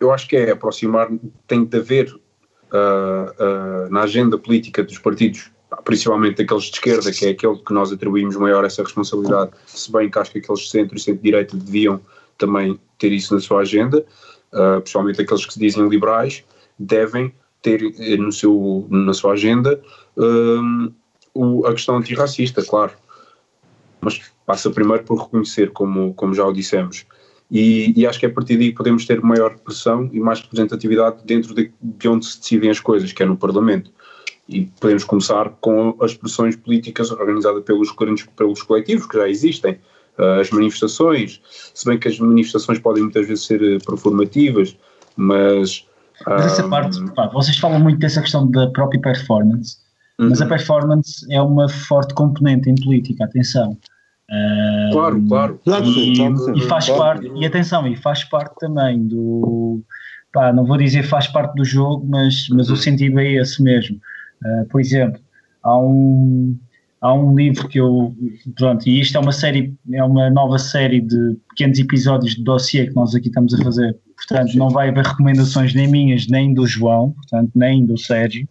eu acho que é aproximar, tem de haver uh, uh, na agenda política dos partidos, principalmente aqueles de esquerda, que é aquele que nós atribuímos maior essa responsabilidade, se bem que acho que aqueles de centro e centro-direita deviam também ter isso na sua agenda, uh, principalmente aqueles que se dizem liberais, devem ter eh, no seu, na sua agenda um, o, a questão antirracista, claro. Mas passa primeiro por reconhecer, como, como já o dissemos. E, e, acho que é a partir daí podemos ter maior pressão e mais representatividade dentro de, de, onde se decidem as coisas, que é no Parlamento. E podemos começar com as pressões políticas organizadas pelos, pelos coletivos que já existem, as manifestações, se bem que as manifestações podem muitas vezes ser uh, performativas, mas. Mas essa ah, parte, pá, vocês falam muito dessa questão da própria performance, uhum. mas a performance é uma forte componente em política, atenção. Uh, claro, claro. E, e faz parte, e atenção, e faz parte também do. Pá, não vou dizer faz parte do jogo, mas, mas uhum. o sentido é esse mesmo. Uh, por exemplo, há um, há um livro que eu pronto, e isto é uma série, é uma nova série de pequenos episódios de dossiê que nós aqui estamos a fazer, portanto não vai haver recomendações nem minhas, nem do João, portanto nem do Sérgio.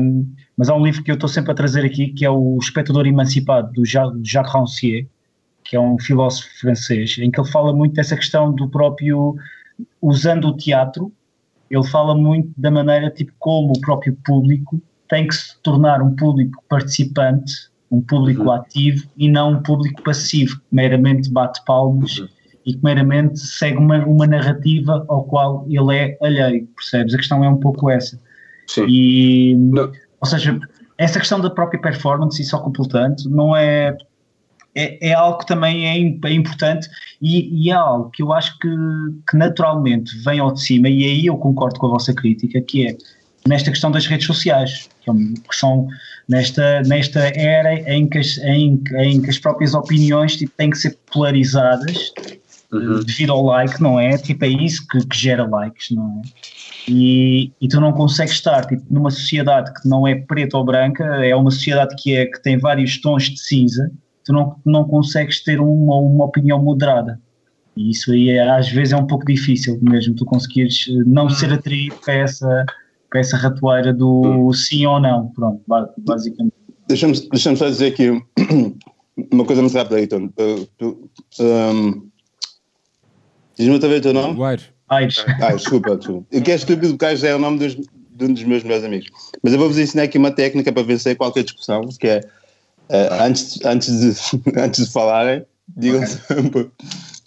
Um, mas há um livro que eu estou sempre a trazer aqui que é o Espectador Emancipado do Jacques Rancière que é um filósofo francês, em que ele fala muito dessa questão do próprio usando o teatro, ele fala muito da maneira tipo como o próprio público tem que se tornar um público participante, um público uhum. ativo e não um público passivo, que meramente bate palmas uhum. e que meramente segue uma, uma narrativa ao qual ele é alheio, percebes? A questão é um pouco essa. Sim. E, ou seja, essa questão da própria performance, e só completando, não é, é, é, algo que também é, é importante e, e, é algo que eu acho que, que naturalmente vem ao de cima, e aí eu concordo com a vossa crítica, que é nesta questão das redes sociais, que, é que são nesta, nesta era em que, as, em, em que as próprias opiniões tipo, têm que ser polarizadas Uhum. devido ao like, não é? Tipo, é isso que, que gera likes, não é? E, e tu não consegues estar tipo, numa sociedade que não é preta ou branca, é uma sociedade que, é, que tem vários tons de cinza, tu não, não consegues ter uma, uma opinião moderada. E isso aí é, às vezes é um pouco difícil mesmo, tu conseguires eh, não ser atraído para essa, para essa ratoeira do sim ou não, pronto, ba- basicamente. Deixa-me deixa só dizer aqui uma coisa muito rápida, Ayrton. Uh, tu, um, Diz-me outra vez o teu nome? Guairo. Aires. Ah, desculpa, desculpa. O que é estúpido, porque é o nome dos, de um dos meus melhores amigos. Mas eu vou-vos ensinar aqui uma técnica para vencer qualquer discussão, que é, eh, antes, antes, de, antes de falarem, digam sempre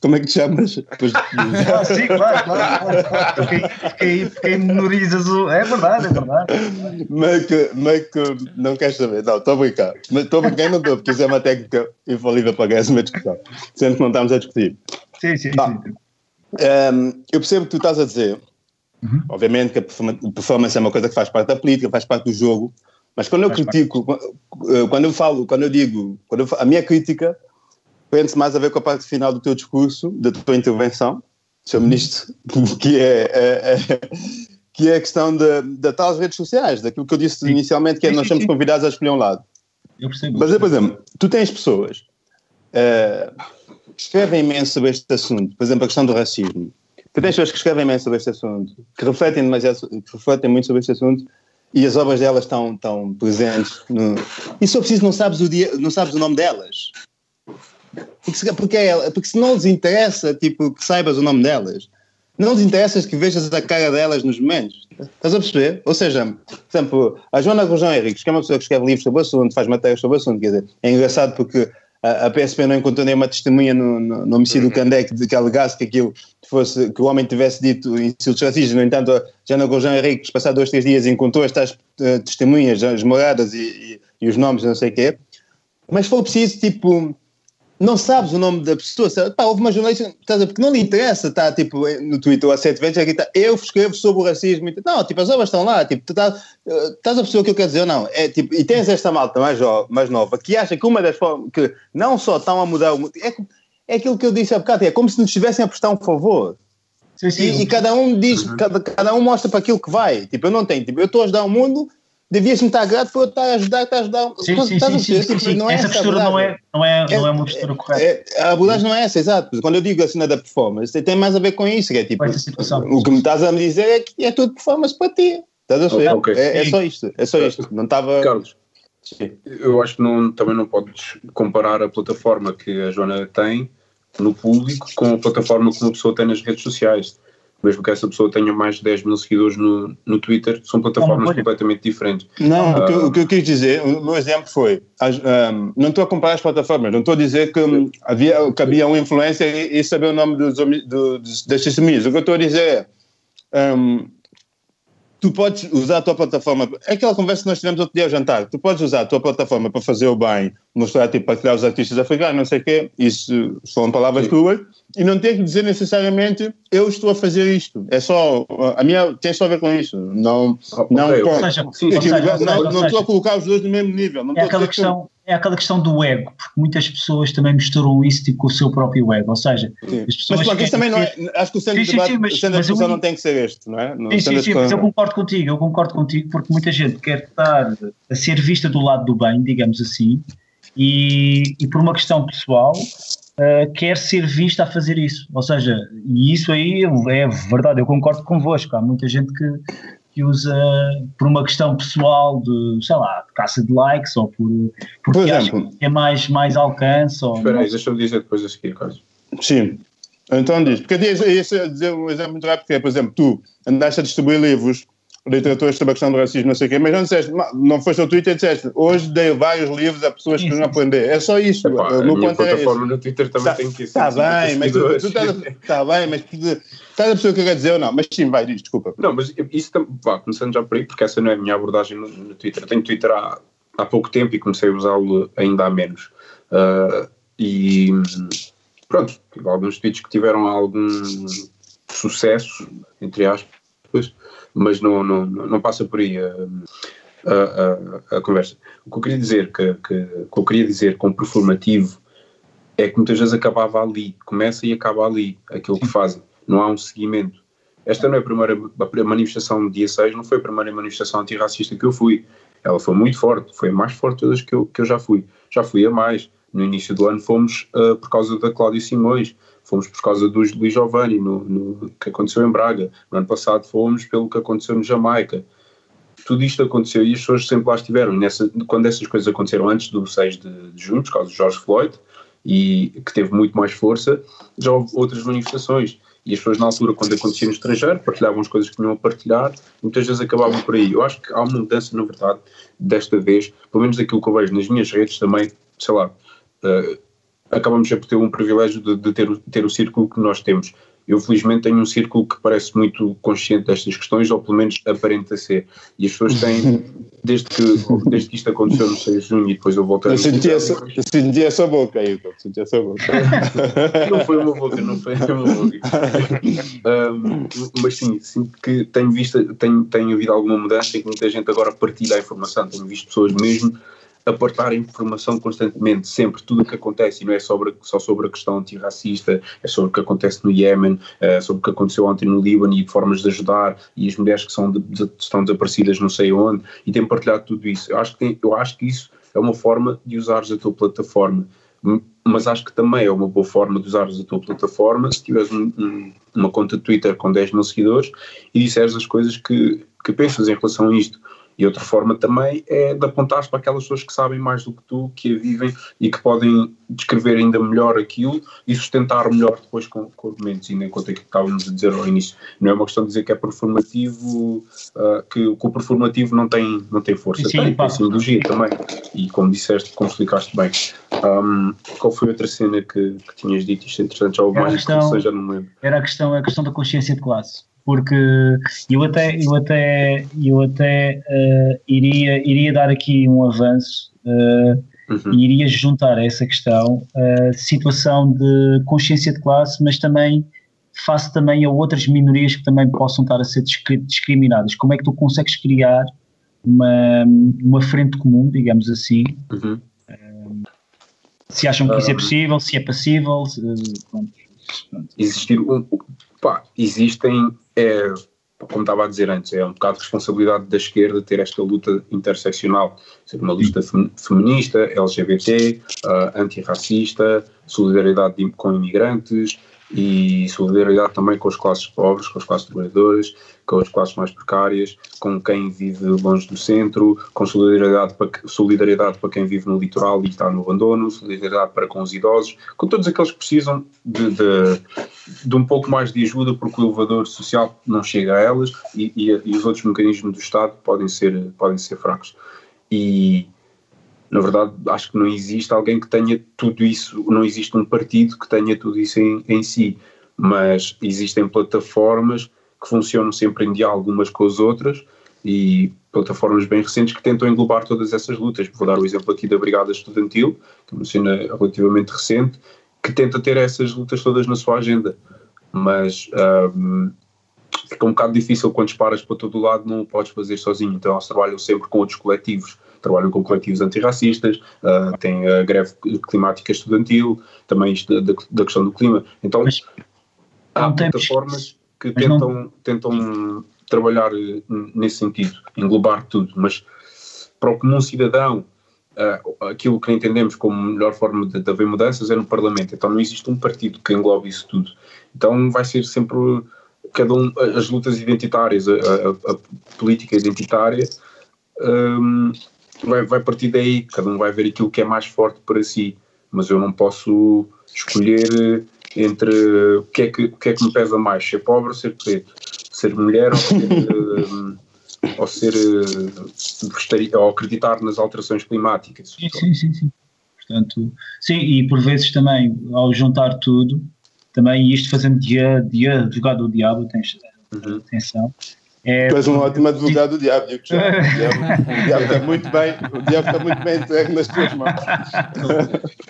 como é que te chamas? Depois- Ah, sim, claro, claro, claro, claro. Porque aí- porque menorizas o. É verdade, é verdade. meio, que, meio que não queres saber. Não, estou a brincar. Estou a brincar e não estou, porque isso é uma técnica infalível para ganhar uma discussão. Sendo que não estamos a discutir. Sim, sim, Ah. sim. Um, eu percebo o que tu estás a dizer. Obviamente que a performa- performance é uma coisa que faz parte da política, faz parte do jogo. Mas quando eu Faz critico, qu- quando eu falo, quando eu digo, quando eu a minha crítica prende-se mais a ver com a parte final do teu discurso, da tua intervenção. Ministro, que é, é- é- que é a questão da, da tal redes sociais, daquilo que eu disse Sim. inicialmente, que é nós somos convidados a escolher um lado. Eu percebo. Mas, por exemplo, tu tens pessoas eh, que escrevem imenso sobre este assunto, por exemplo, a questão do racismo. Tu tens pessoas que escrevem imenso sobre este assunto, que refletem, demasiado, que refletem muito sobre este assunto e as obras delas estão, estão presentes. No... E se eu preciso, não sabes, o dia, não sabes o nome delas. Porque se, porque, é porque se não lhes interessa, tipo, que saibas o nome delas, não lhes interessa que vejas a cara delas nos momentos. Estás a perceber? Ou seja, por exemplo, a Joana Rojão Henriques, que é uma pessoa que escreve livros sobre o assunto, faz matérias sobre o assunto, quer dizer, é engraçado porque a, a PSP não encontrou nenhuma testemunha no, no, no homicídio do Candec de que alegasse que aquilo fosse, que o homem tivesse dito insultos racistas, no entanto, a Joana Rojão Henriques, passado dois, três dias, encontrou estas eh, testemunhas, as moradas e, e, e os nomes, não sei o quê. Mas foi preciso, tipo, não sabes o nome da pessoa, sabe? Pá, houve uma jornalista, estás a porque não lhe interessa, está tipo no Twitter há sete vezes, aqui está, eu escrevo sobre o racismo, e, não, tipo, as obras estão lá, tipo, tu estás, eh, estás a o que eu quero dizer ou não? É, tipo, e tens esta malta mais, mais nova que acha que uma das formas, que não só estão a mudar o mundo, é, é aquilo que eu disse há bocado, é como se nos estivessem a prestar um favor. Sim, sim. E, e cada um diz, cada, cada um mostra para aquilo que vai. Tipo, eu não tenho, tipo, eu estou a ajudar o mundo, devias-me estar grato por eu estar a ajudar, estar a ajudar. Sim, sim, sim, sim, sim, sim. não é Essa essa postura não é, não, é, não é uma postura correta. É, a abordagem não é essa, exato. Quando eu digo a cena da performance, tem mais a ver com isso, que é tipo, o que me estás a me dizer é que é tudo performance para ti. Estás a ver? É, é só isto, é só isto. Não estava. Carlos, Sim. eu acho que não, também não podes comparar a plataforma que a Joana tem no público com a plataforma que uma pessoa tem nas redes sociais. Mesmo que essa pessoa tenha mais de 10 mil seguidores no, no Twitter, são plataformas bolha. completamente diferentes. Não, o, que, eu- Ah. o que eu quis dizer, o meu exemplo foi, as- ahm, não estou a comparar as plataformas, não estou a dizer que, havia, que havia um influencer e, e saber o nome dos, do- dos, das testemunhas. O que eu estou a dizer é, hum, tu podes usar a tua plataforma, é aquela conversa que nós tivemos outro dia ao jantar, tu podes usar a tua plataforma para fazer o bem, mostrar, tipo, para criar os artistas africanos, não sei o quê, isso são palavras Sim. tuas, e não tem que dizer necessariamente eu estou a fazer isto, é só, a minha tem só a ver com isso, não, não, com- seja, Sim, não, seja, não ou estou a colocar os dois no mesmo nível. Não é aquela, dizer que- questão, é aquela questão do ego, porque muitas pessoas também misturam isso tipo, com o seu próprio ego. Ou seja, Sim. as pessoas Mas pronto, isso também não é. Acho que o centro Sim, de sim, debate, sim, mas- o centro da discussão eu- não tem que ser este, não é? Não Sim, sim, sim, mas eu concordo contigo, eu concordo contigo, porque muita gente quer estar a ser vista do lado do bem, digamos assim, e, e por uma questão pessoal uh, quer ser vista a fazer isso. Ou seja, e isso aí é verdade, eu concordo convosco. Há muita gente que, que usa por uma questão pessoal de, sei lá, de caça de likes ou por, porque Por acha exemplo. que tem mais, mais alcance. Ou, Espera aí, deixa-me dizer depois a seguir, Carlos. Sim. Então diz. Porque ia dizer um exemplo muito rápido, que é, por exemplo, tu andaste a distribuir livros, literaturas sobre a questão do racismo, não sei o quê, mas não disseste, "Ma- não foste ao Twitter e disseste, hoje dei vários livros a pessoas que não aprender. É só isso. Epá, o a minha é plataforma esse. no Twitter também tem que Está bem, mas tu, tu estás, a- tá bem, mas estás a pessoa que eu quero dizer ou não? Mas sim, vai, diz, desculpa. Não, mas isso também, vá, começando já por aí, porque essa não é a minha abordagem no, no Twitter. Eu tenho Twitter há, há pouco tempo e comecei a usá-lo ainda há menos. Ah, e pronto, tive alguns tweets que tiveram algum sucesso, entre aspas, mas não, não, não passa por aí a, a, a, a conversa. O que eu queria dizer, que, que, que eu queria dizer com performativo é que muitas vezes acabava ali, começa e acaba ali, aquilo que fazem, não há um seguimento. Esta não é a primeira a manifestação de dia 6, não foi a primeira manifestação antirracista que eu fui. Ela foi muito forte, foi a mais forte das que eu, que eu já fui. Já fui a mais. No início do ano fomos uh, por causa da Cláudia Simões, fomos por causa do Luís Giovanni, no, no, que aconteceu em Braga. No ano passado fomos pelo que aconteceu no Jamaica. Tudo isto aconteceu e as pessoas sempre lá estiveram. Nessa, quando essas coisas aconteceram antes do 6 de, de junho, por causa do George Floyd, e que teve muito mais força, já houve outras manifestações. E as pessoas, na altura, quando acontecia no estrangeiro, partilhavam as coisas que tinham a partilhar, muitas vezes acabavam por aí. Eu acho que há uma mudança, na verdade, desta vez, pelo menos daquilo que eu vejo nas minhas redes também, sei lá, uh, acabamos sempre por ter um privilégio de, de ter, ter o círculo que nós temos. Eu, felizmente, tenho um círculo que parece muito consciente destas questões, ou pelo menos aparenta ser. E as pessoas têm, desde que, desde que isto aconteceu no 6 de junho e depois eu voltei eu senti, essa, eu senti essa boca aí, eu senti essa boca. não foi uma boca, não foi uma boca. Um, mas sim, sinto que tenho visto, tenho, tenho havido alguma mudança e que muita gente agora partilha a informação. Tenho visto pessoas mesmo a partilhar informação constantemente, sempre, tudo o que acontece, e não é sobre, só sobre a questão antirracista, é sobre o que acontece no Iémen, é sobre o que aconteceu ontem no Líbano e formas de ajudar, e as mulheres que são de, de, estão desaparecidas não sei onde, e tem partilhado tudo isso. Eu acho, que tem, eu acho que isso é uma forma de usares a tua plataforma, mas acho que também é uma boa forma de usares a tua plataforma se tiveres um, um, uma conta de Twitter com 10 mil seguidores e disseres as coisas que, que pensas em relação a isto e outra forma também é de apontar para aquelas pessoas que sabem mais do que tu, que a vivem e que podem descrever ainda melhor aquilo e sustentar melhor depois com, com argumentos. Nem conta que estávamos a dizer ao início. Não é uma questão de dizer que é performativo, uh, que, que, o performativo não tem, não tem força. Sim, tem, tem simbologia também. E como disseste, como explicaste bem. Um, qual foi outra cena que, que tinhas dito? Isto é interessante, já houve mais questão, já não me lembro. Era a questão, a questão da consciência de classe porque eu até, eu até, eu até uh, iria, iria dar aqui um avanço uh, uhum. e iria juntar a essa questão a uh, situação de consciência de classe, mas também face também a outras minorias que também possam estar a ser discriminadas. Como é que tu consegues criar uma, uma frente comum, digamos assim? Uhum. se acham que isso é possível, se é passível, se, pronto, pronto. Existir um, pá, existem é, como estava a dizer antes, é um bocado de responsabilidade da esquerda ter esta luta interseccional, ser uma luta feminista, LGBT, uh, antirracista, solidariedade com imigrantes, e solidariedade também com as classes pobres, com as classes trabalhadoras, com as classes mais precárias, com quem vive longe do centro, com solidariedade para, solidariedade para quem vive no litoral e está no abandono, solidariedade para com os idosos, com todos aqueles que precisam de, de, de um pouco mais de ajuda porque o elevador social não chega a elas e, e, e os outros mecanismos do Estado podem ser, podem ser fracos. E na verdade, acho que não existe alguém que tenha tudo isso, não existe um partido que tenha tudo isso em, em si, mas existem plataformas que funcionam sempre em diálogo umas com as outras e plataformas bem recentes que tentam englobar todas essas lutas. Vou dar o exemplo aqui da Brigada Estudantil, que é uma cena relativamente recente, que tenta ter essas lutas todas na sua agenda. Mas um, fica um bocado difícil quando disparas para todo lado, não o podes fazer sozinho. Então eles trabalham sempre com outros coletivos trabalham com coletivos antirracistas, uh, tem a greve climática estudantil, também isto da, da questão do clima. Então, mas, há plataformas que tentam, não... tentam trabalhar eh, nesse sentido, englobar tudo, mas para o comum cidadão, uh, aquilo que entendemos como melhor forma de, de haver mudanças é no Parlamento. Então não existe um partido que englobe isso tudo. Então vai ser sempre cada um, as lutas identitárias, a, a, a política identitária um, vai, vai partir daí, cada um vai ver aquilo que é mais forte para si, mas eu não posso escolher entre o que é que, o que, é que me pesa mais, ser pobre ou ser preto, ser mulher ou ser, ou, ser ou acreditar nas alterações climáticas. Sim, sim, sim, sim. Portanto, sim, e por vezes também, ao juntar tudo, também isto fazendo de, de advogado do diabo, tens uhum. atenção, é, tu és um ótimo advogado do diabo, digo. O diabo, está muito bem, o diabo está muito bem entregue nas tuas mãos.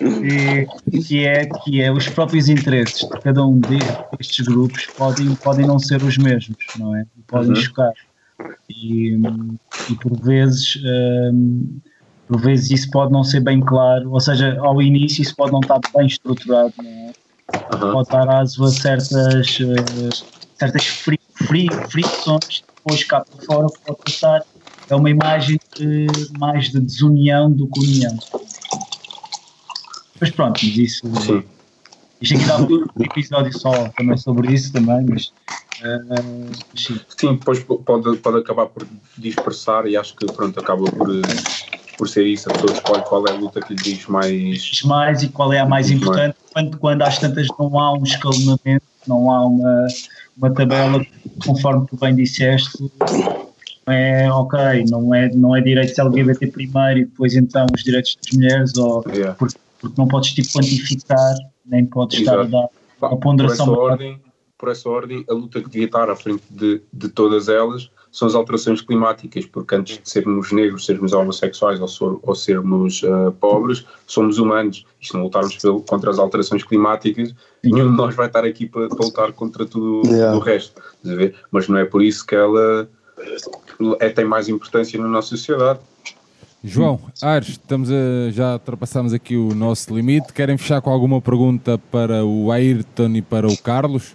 E, que, é, que é os próprios interesses de cada um destes grupos podem, podem não ser os mesmos, não é? podem Uhum. chocar. E, e por vezes hum, por vezes isso pode não ser bem claro, ou seja, ao início isso pode não estar bem estruturado, não é? Aham. pode dar aso a certas, eh, certas fricções, depois cá para fora pode passar é uma imagem de, mais de desunião do que união. Mas pronto, mas isso, Sim. isto aqui dava um episódio só também sobre isso também, mas, mas sim. Sim, depois pode, pode acabar por dispersar e acho que pronto, acaba por, por ser isso. A pessoa escolhe qual é a luta que lhe diz mais. diz mais e qual é a mais importante quando, quando às tantas não há um escalonamento, não há uma, uma tabela, conforme tu bem disseste, não é ok, não é, não é direitos LGBT primeiro e depois então os direitos das mulheres, ou, Yeah. porque, porque não podes tipo quantificar, nem podes estar a Exato. dar Pá, a por, ponderação. essa ordem, por essa ordem, a luta que devia estar à frente de, de todas elas são as alterações climáticas, porque antes de sermos negros, sermos homossexuais ou, sor- ou sermos ah, pobres, somos humanos. E se não lutarmos pelo- contra as alterações climáticas, nenhum de nós vai estar aqui para, para lutar contra tudo Yeah. o resto. Mas não é por isso que ela é, tem mais importância na nossa sociedade. João, Ares, estamos a- já ultrapassamos aqui o nosso limite. Querem fechar com alguma pergunta para o Ayrton e para o Carlos?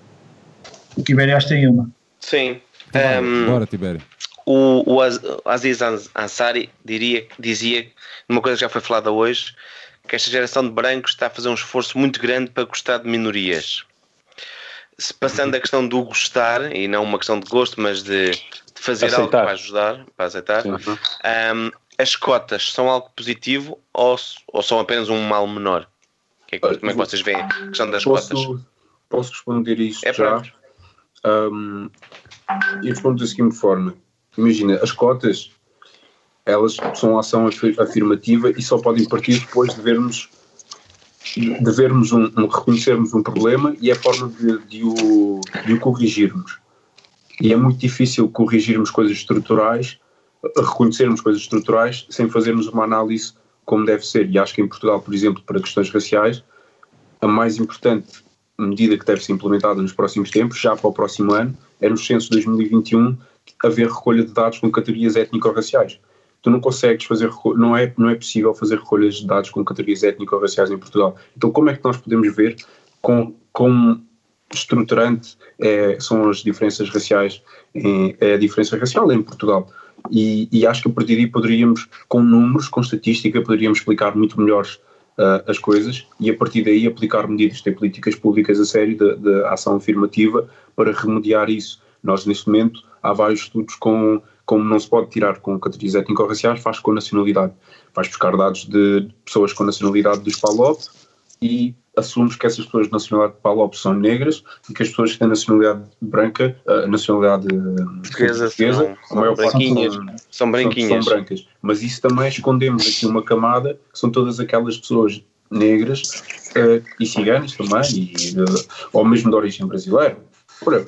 O Tiberias tem uma. Sim. Então vá, Ehm, Bora, Tibério. o, o Az- Aziz Ans- Ansari diria, dizia, numa coisa que já foi falada hoje, que esta geração de brancos está a fazer um esforço muito grande para gostar de minorias. Se passando a questão do gostar, e não uma questão de gosto, mas de, de fazer algo Aceitar. para ajudar, para aceitar, Sim. Ahm, as cotas são algo positivo ou, ou são apenas um mal menor? Que é que- como é que vocês veem a questão das cotas? Posso, posso responder isto É já? pronto. Um, e respondo da seguinte forma: imagina, as cotas elas são ação afi- afirmativa e só podem partir depois de vermos de vermos um, um- reconhecermos um problema e é a forma de, de o, de o corrigirmos. E é muito difícil corrigirmos coisas estruturais, reconhecermos coisas estruturais sem fazermos uma análise como deve ser. E acho que em Portugal, por exemplo, para questões raciais, a mais importante medida que deve ser implementada nos próximos tempos, já para o próximo ano, é no censo 2021 haver recolha de dados com categorias étnico-raciais. Tu não consegues fazer, não é, não é possível fazer recolhas de dados com categorias étnico-raciais em Portugal. Então como é que nós podemos ver com, com estruturante é, são as diferenças raciais, em, é a diferença racial em Portugal. E, e acho que a partir daí poderíamos, com números, com estatística, poderíamos explicar muito melhor ah, as coisas e a partir daí aplicar medidas, ter políticas públicas a sério de, de ação afirmativa para remediar isso. Nós, neste momento, há vários estudos com como não se pode tirar com categorias étnico-raciais, faz com nacionalidade. Vais buscar dados de pessoas com nacionalidade dos PALOP e assumes que essas pessoas de nacionalidade de PALOP são negras e que as pessoas que têm nacionalidade branca, a nacionalidade eh, Portuguesa, portuguesa, são- são branquinhas. são, São branquinhas. são brancas. Mas isso também escondemos aqui uma camada que são todas aquelas pessoas negras eh, e ciganas também, e, eh, ou mesmo de origem brasileira, whatever.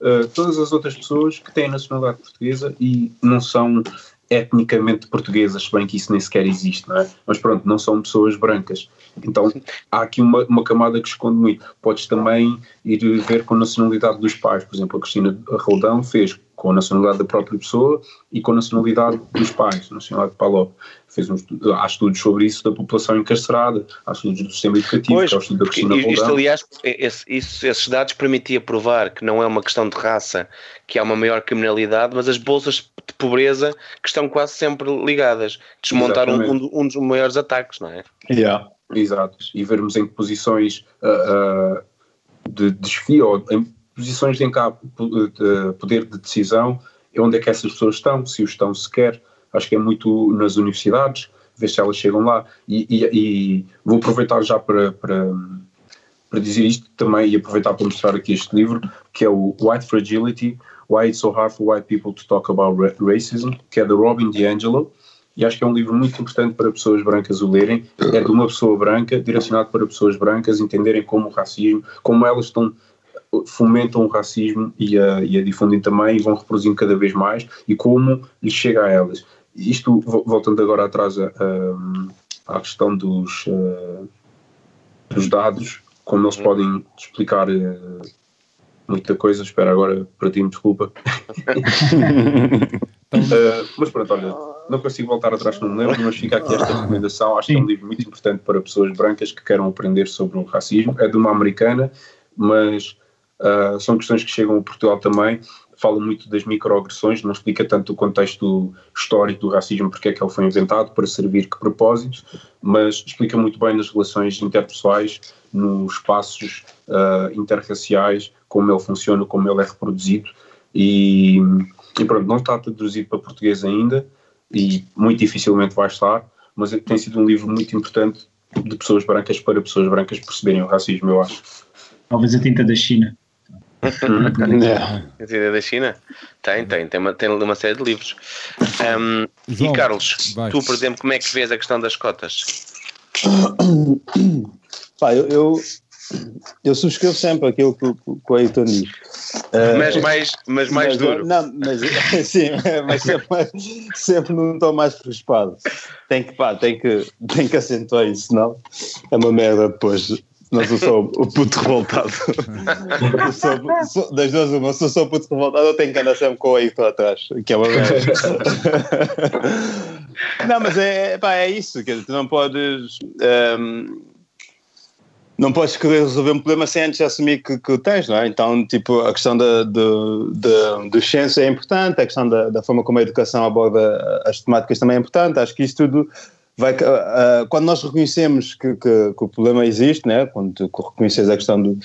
Eh, todas as outras pessoas que têm nacionalidade portuguesa e não são etnicamente portuguesas, se bem que isso nem sequer existe, não é? Mas pronto, não são pessoas brancas. Então há aqui uma, uma camada que esconde muito. Podes também ir ver com a nacionalidade dos pais. Por exemplo, a Cristina Roldão fez com a nacionalidade da própria pessoa e com a nacionalidade dos pais, nacionalidade de Palop. Fez um estudo, há estudos sobre isso da população encarcerada, há estudos do sistema educativo, Pois, que é o estudo da porque Cristina isto, Roldão. aliás, esse- isso- esses dados permitia provar que não é uma questão de raça, que há uma maior criminalidade, mas as bolsas de pobreza que estão quase sempre ligadas. Desmontar um, um- dos maiores ataques, não é? Yeah. Exato. E vermos em que posições ah, ah, de desfio, em posições de encap- de poder de decisão, é onde é que essas pessoas estão, se o estão sequer. Acho que é muito nas universidades, ver se elas chegam lá. E, e- e vou aproveitar já para, para, para dizer isto também e aproveitar para mostrar aqui este livro, que é o White Fragility, Why It's So Hard for White People to Talk About Ra- Racism, que é da Robin DiAngelo, e acho que é um livro muito importante para pessoas brancas o lerem. É de uma pessoa branca, direcionado para pessoas brancas entenderem como o racismo, como elas estão fomentam o racismo e a, e a difundem também e vão reproduzindo cada vez mais e como lhes chega a elas. Isto, vo- voltando agora atrás a, a- à questão dos, eh, dos dados, como eles podem explicar eh, muita coisa. Espero agora para ti, me desculpa. Uh, mas pronto, olha, não consigo voltar atrás, não me lembro, mas fica aqui esta recomendação. Acho que é um livro muito importante para pessoas brancas que queiram aprender sobre o racismo. É de uma americana, mas uh, são questões que chegam a Portugal também. Fala muito das microagressões, não explica tanto o contexto histórico do racismo, porque é que ele foi inventado, para servir que propósitos, mas explica muito bem nas relações interpessoais, nos espaços uh, interraciais, como ele funciona, como ele é reproduzido. E e pronto, não está traduzido para português ainda e muito dificilmente vai estar, mas tem sido um livro muito importante de pessoas brancas para pessoas brancas perceberem o racismo, eu acho. Talvez a tinta da China. A tinta da China? Tem, tem, tem uma, tem uma série de livros. Um, João, e Carlos, vai. tu, por exemplo, como é que vês a questão das cotas? Pá, eu, eu, eu subscrevo sempre aquilo que, o- que o Ayrton diz. Eh, Mas mais, mas mais mas, duro. Não, mas sim, mas sempre, sempre num tom mais crispado. Tem que, pá, tem que, tem que acentuar isso, senão é uma merda depois. Não sou só o puto revoltado. Eu sou- sou- das duas, uma, se eu sou o puto revoltado, eu tenho que andar sempre com o Ayrton atrás, que é uma merda. Não, mas é, pá, é isso, quer dizer, tu não podes. ehm, não podes querer resolver um problema sem antes assumir que, que o tens, não é? Então, tipo, a questão da, do, da, do censo é importante, a questão da, da forma como a educação aborda as temáticas também é importante. Acho que isso tudo vai. ah, quando nós reconhecemos que, que, que o problema existe, né? quando reconheces a questão do,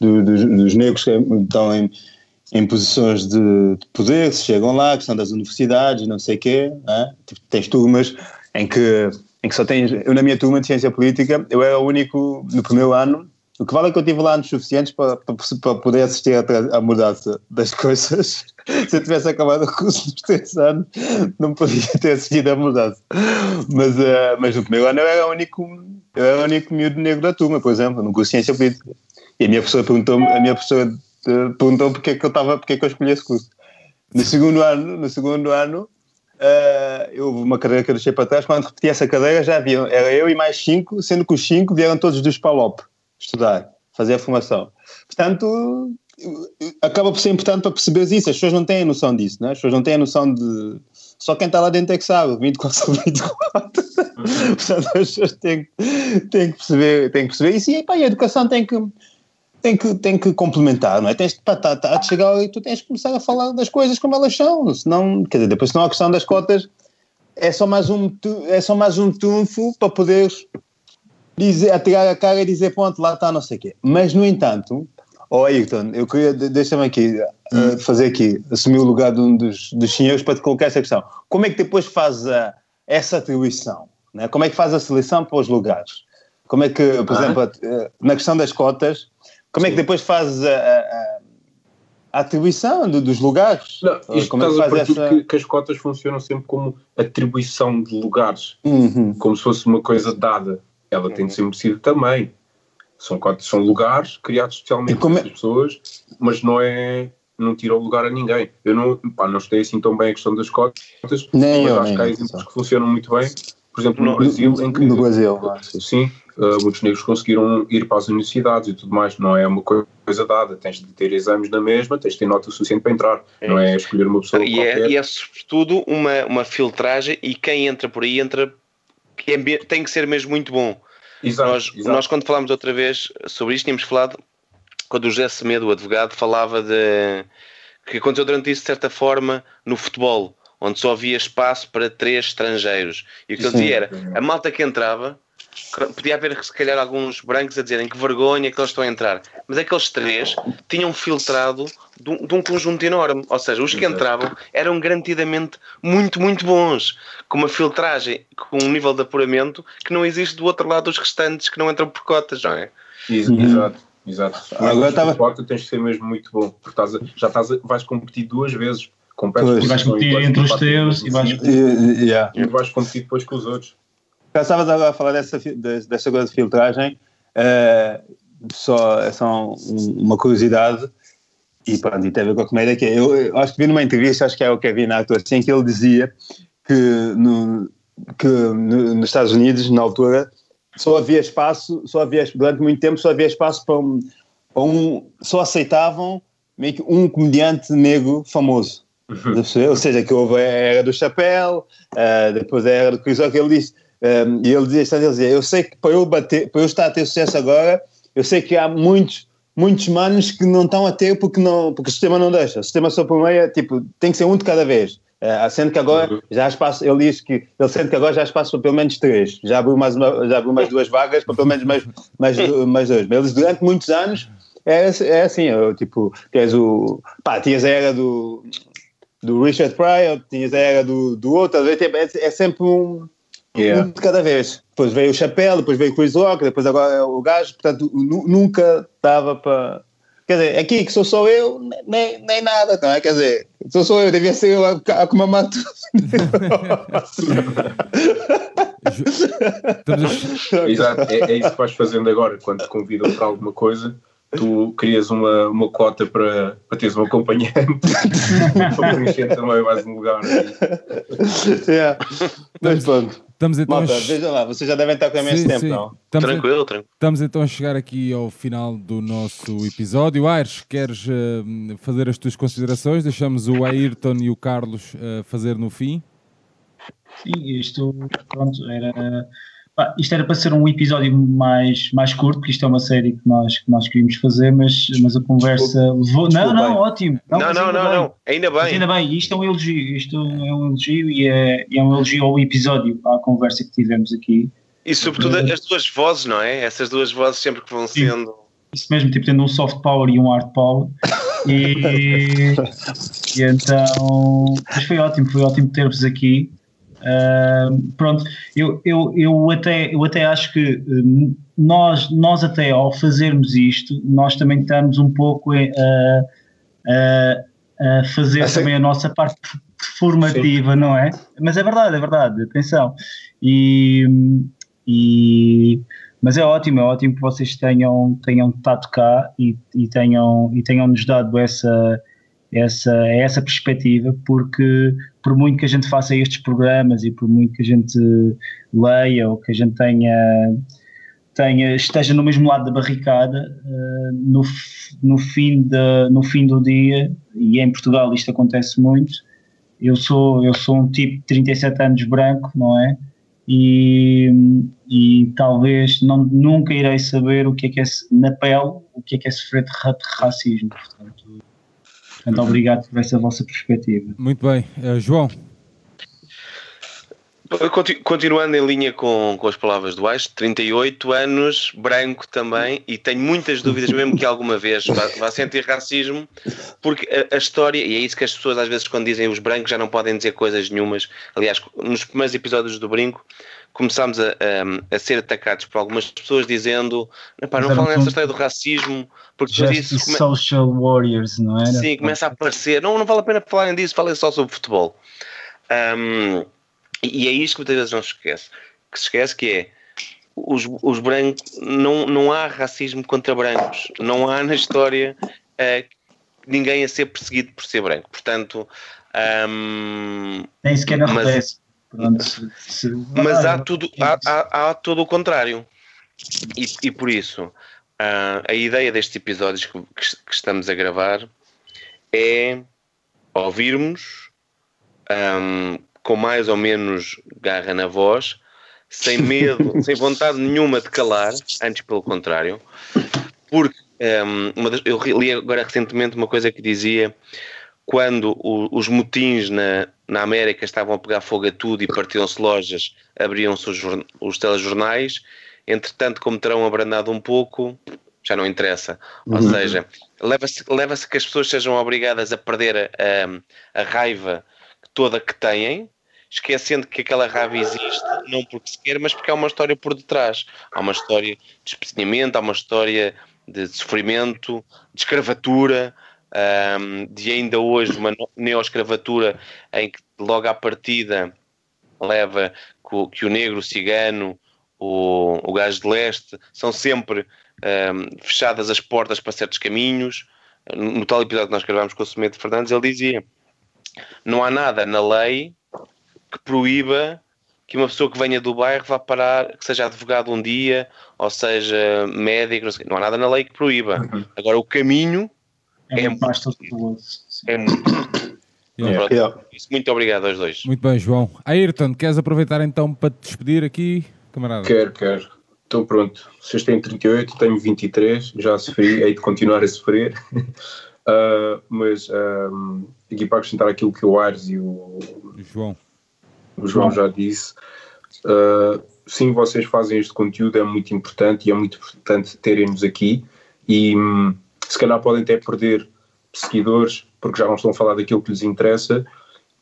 do- dos, dos negros que estão em, em posições de, de poder, se chegam lá, a questão das universidades, não sei o quê, né? Tipo, tens turmas em que, em que só tens. Eu, na minha turma de ciência política, eu era o único no primeiro ano. O que vale é que eu tive lá anos suficientes para, para, para poder assistir à, mudança das coisas. Se eu tivesse acabado o curso nos três anos, não podia ter assistido à mudança. Mas, eh, mas no primeiro ano eu era o único, eu era o único miúdo negro da turma, por exemplo, no curso de ciência política. E a minha professora perguntou a minha professora eh, perguntou porque é que eu estava, porque é que eu escolhi esse curso. No segundo ano, no segundo ano, eh, eu houve uma cadeira que eu deixei para trás, quando repeti essa cadeira já havia, era eu e mais cinco, sendo que os cinco vieram todos dos PALOP estudar, fazer a formação. Portanto, acaba por ser importante para perceberes isso, as pessoas não têm a noção disso, né? as pessoas não têm a noção de... Só quem está lá dentro é que sabe, 24 sobre 24. Portanto, as pessoas têm, têm, que perceber, têm que perceber isso e pá, e a educação tem que, tem que, tem que complementar, não é? Tens, pá, tá, tá, a chegar e tu tens que começar a falar das coisas como elas são, senão, quer dizer, depois senão a questão das cotas é só mais um, é só mais um trunfo para poderes dizer, atirar a cara e dizer, pronto, lá está não sei o quê. Mas, no entanto, ó Ayrton, eu queria, de- deixa-me aqui, uh, fazer aqui, assumir o lugar de um dos, dos senhores para te colocar essa questão. Como é que depois faz a- essa atribuição? Né? Como é que faz a seleção para os lugares? Como é que, por Ah. exemplo, a- na questão das cotas, como é que depois faz a, a- a- a atribuição do- dos lugares? Não, isto como é que a faz essa... que, que as cotas funcionam sempre como atribuição de lugares, Uhum. como se fosse uma coisa dada. Ela tem de ser merecida também. São são lugares criados especialmente para é- essas pessoas, mas não é não tira o lugar a ninguém. Eu não, pá, não estudei assim tão bem a questão das cotas, Nem mas eu, acho nem que há exemplos só. que funcionam muito bem. Por exemplo, no, No- Brasil, em que No Brasil, sim. sim, uh, muitos negros conseguiram ir para as universidades e tudo mais. Não é uma co- coisa dada. Tens de ter exames na mesma, tens de ter nota suficiente para entrar. É não é escolher uma pessoa E qualquer. é, e é sobretudo uma, uma filtragem e quem entra por aí entra que é tem que ser mesmo muito bom. Exato, nós, exato. nós quando falámos outra vez sobre isto tínhamos falado quando o José Semedo, o advogado, falava de que aconteceu durante isso de certa forma no futebol, onde só havia espaço para três estrangeiros. E o que ele Sim. dizia era, a malta que entrava, podia haver se calhar alguns brancos a dizerem que vergonha que eles estão a entrar, mas aqueles três tinham filtrado de um, de um conjunto enorme, ou seja, os que entravam eram garantidamente muito, muito bons, com uma filtragem, com um nível de apuramento que não existe do outro lado dos restantes que não entram por cotas, não é? Uhum. Exato, exato. Agora Agora estava- tava... tens de ser mesmo muito bom, porque estás a- já estás a- vais competir duas vezes. Competes Pois. E vais com competir entre os teus e vais- e- yeah. e vais competir depois com os outros. Já estavas agora a falar dessa, dessa coisa de filtragem, eh, só, é só um- uma curiosidade, e pronto, e tem a ver com a comédia, que é, eu, eu acho que vi numa entrevista, acho que é o Kevin Nato, assim, que ele dizia que, no, que no- nos Estados Unidos, na altura, só havia espaço, só havia, durante muito tempo, só havia espaço para um, para um só aceitavam meio que um comediante negro famoso. Ou seja, que houve a era do chapéu, uh, depois a era do Chris Rock, ele disse, um, e ele dizia, ele dizia, eu sei que para eu, bater, para eu estar a ter sucesso agora, eu sei que há muitos, muitos manos que não estão a ter porque, não, porque o sistema não deixa. O sistema só por meia, tipo, tem que ser um de cada vez. Uh, sendo que agora Uhum. já há espaço, ele diz que ele sente que agora já há espaço para pelo menos três, já abriu mais, uma, já abriu mais duas vagas para pelo menos mais, mais, mais dois. Mas eles durante muitos anos é, é assim, eu, tipo, tens o. pá, tinhas a era do, do Richard Pryor, tinhas a era do, do outro, é, é, é sempre um, Yeah. um de cada vez. Depois veio o Chapéu, depois veio o Chris Rock, depois agora é o gajo, portanto nu- nunca estava para. Quer dizer, aqui que sou só eu, nem, nem nada, não é? Quer dizer, sou só eu, devia ser eu a, a comandar tudo. Exato, é, é isso que vais fazendo agora. Quando te convidam para alguma coisa, tu crias uma, uma cota para, para teres um acompanhante para preencher também mais um lugar. yeah. Mas pronto. Estamos então Malta, vejam lá, vocês já devem estar com imenso Sim, tempo, sim. não? Estamos, a- Tranquilo, tranquilo. estamos então a chegar aqui ao final do nosso episódio. Aires, queres eh, fazer as tuas considerações? Deixamos o Ayrton e o Carlos eh, fazer no fim. Sim, isto, pronto, era. Isto era para ser um episódio mais, mais curto, porque isto é uma série que nós, que nós queríamos fazer, mas, mas a conversa levou. Não, Desculpa, não, bem. ótimo. Não, mas não, ainda não, bem. não. Ainda Mas bem. ainda bem, isto é um elogio, isto é um elogio e é, é um elogio ao episódio, à conversa que tivemos aqui. E sobretudo as duas vozes, não é? Essas duas vozes sempre que vão Sim. sendo. Isso mesmo, tipo, tendo um soft power e um hard power. E, e então, mas foi ótimo, foi ótimo ter-vos aqui. Ah, pronto, eu, eu, eu, até, eu até acho que hum, nós, nós até ao fazermos isto, nós também estamos um pouco a, a, a fazer Essa- também a nossa parte formativa, não é? Mas é verdade, é verdade, atenção. E, e, mas é ótimo, é ótimo que vocês tenham, tenham estado cá e, e, tenham, e tenham nos dado essa, essa, essa perspectiva, porque por muito que a gente faça estes programas e por muito que a gente leia ou que a gente tenha, tenha esteja no mesmo lado da barricada, eh, no, no, fim da, no fim do dia, e em Portugal isto acontece muito, eu sou, eu sou um tipo de 37 anos branco, não é? E, e talvez não, nunca irei saber o que é que é na pele o que é que é sofrer de, de racismo. Portanto, portanto, obrigado por essa vossa perspectiva. Muito bem. Eh, João, Conti- Continuando em linha com, com as palavras do Aix, 38 anos, branco também, e tenho muitas dúvidas, mesmo que alguma vez vá, vá sentir racismo, porque a, a história, e é isso que as pessoas às vezes quando dizem os brancos já não podem dizer coisas nenhumas. Aliás, nos primeiros episódios do Brinco, começámos a, a- a ser atacados por algumas pessoas dizendo: "Epá, não falem um- nessa história do racismo, porque Justice isso come- Social Warriors, não era? Sim, começa a aparecer. Não, não vale a pena falarem disso, falem só sobre futebol. Ahm, e é isto que muitas vezes não se esquece. Que se esquece que é os, os brancos, não, não há racismo contra brancos. Não há na história eh, ninguém a ser perseguido por ser branco. Portanto, ahm, Nem sequer acontece. Pronto, mas Ah, há tudo, há, há, há todo o contrário. E, e por isso, ah, a ideia destes episódios que, que- estamos a gravar é ouvirmos ahm, com mais ou menos garra na voz, sem medo, sem vontade nenhuma de calar, antes pelo contrário, porque ahm, uma das- eu li agora recentemente uma coisa que dizia quando o- os motins na, na América estavam a pegar fogo a tudo e partiam-se lojas, abriam-se os, os telejornais, entretanto, como terão abrandado um pouco, já não interessa. Ou seja, leva-se leva que as pessoas sejam obrigadas a perder a, a- raiva toda que têm, esquecendo que aquela raiva existe, não porque se quer, mas porque há uma história por detrás. Há uma história de especinhamento, há uma história de sofrimento, de escravatura, ahm, de ainda hoje uma neoescravatura em que logo à partida leva que o, negro, o cigano, o, o gajo de leste são sempre ahm, fechadas as portas para certos caminhos. No, no tal episódio que nós gravámos com o Semedo Fernandes, ele dizia: não há nada na lei que proíba que uma pessoa que venha do bairro vá parar, que seja advogado um dia, ou seja médico, não, sei, não há nada na lei que proíba. Agora, o caminho É, É muito mais tortuoso. É muito. Yeah. Pronto. Yeah. Isso, Muito obrigado aos dois. Muito bem, João. Ayrton, queres aproveitar então para te despedir aqui, camarada? Quero, quero. Estou pronto. Vocês têm 38, tenho 23, já sofri, hei de continuar a sofrer. Ah, mas um, aqui para acrescentar aquilo que o Aires e o, João. o João já disse, uh, sim, vocês fazem este conteúdo, é muito importante e é muito importante terem-nos aqui e hum, se calhar podem até perder seguidores porque já não estão a falar daquilo que lhes interessa,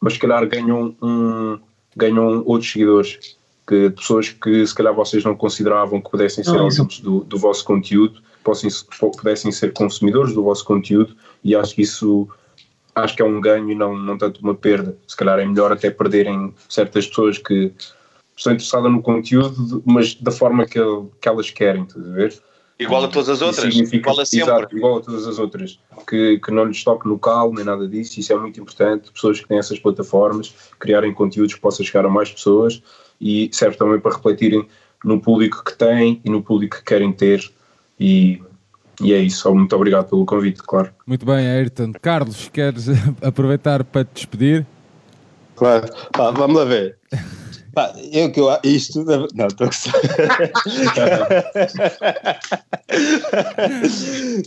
mas se calhar ganham, um, ganham outros seguidores, que, pessoas que se calhar vocês não consideravam que pudessem ser Ah, ouvintes do, do vosso conteúdo, possam, pudessem ser consumidores do vosso conteúdo e acho que isso acho que é um ganho e não, não tanto uma perda. Se calhar é melhor até perderem certas pessoas que estão interessadas no conteúdo, mas da forma que, que elas querem, estás a ver? Igual a todas as outras. Igual a sempre. Exato, igual a todas as outras. Que, que não lhes toque no calo, nem nada disso. Isso é muito importante. Pessoas que têm essas plataformas, criarem conteúdos que possam chegar a mais pessoas e serve também para refletirem no público que têm e no público que querem ter. E, e é isso. Muito obrigado pelo convite, claro. Muito bem, Ayrton. Carlos, queres aproveitar para te despedir? Claro. Pá, vamos lá ver. Pá, eu que eu isto. Não, estou a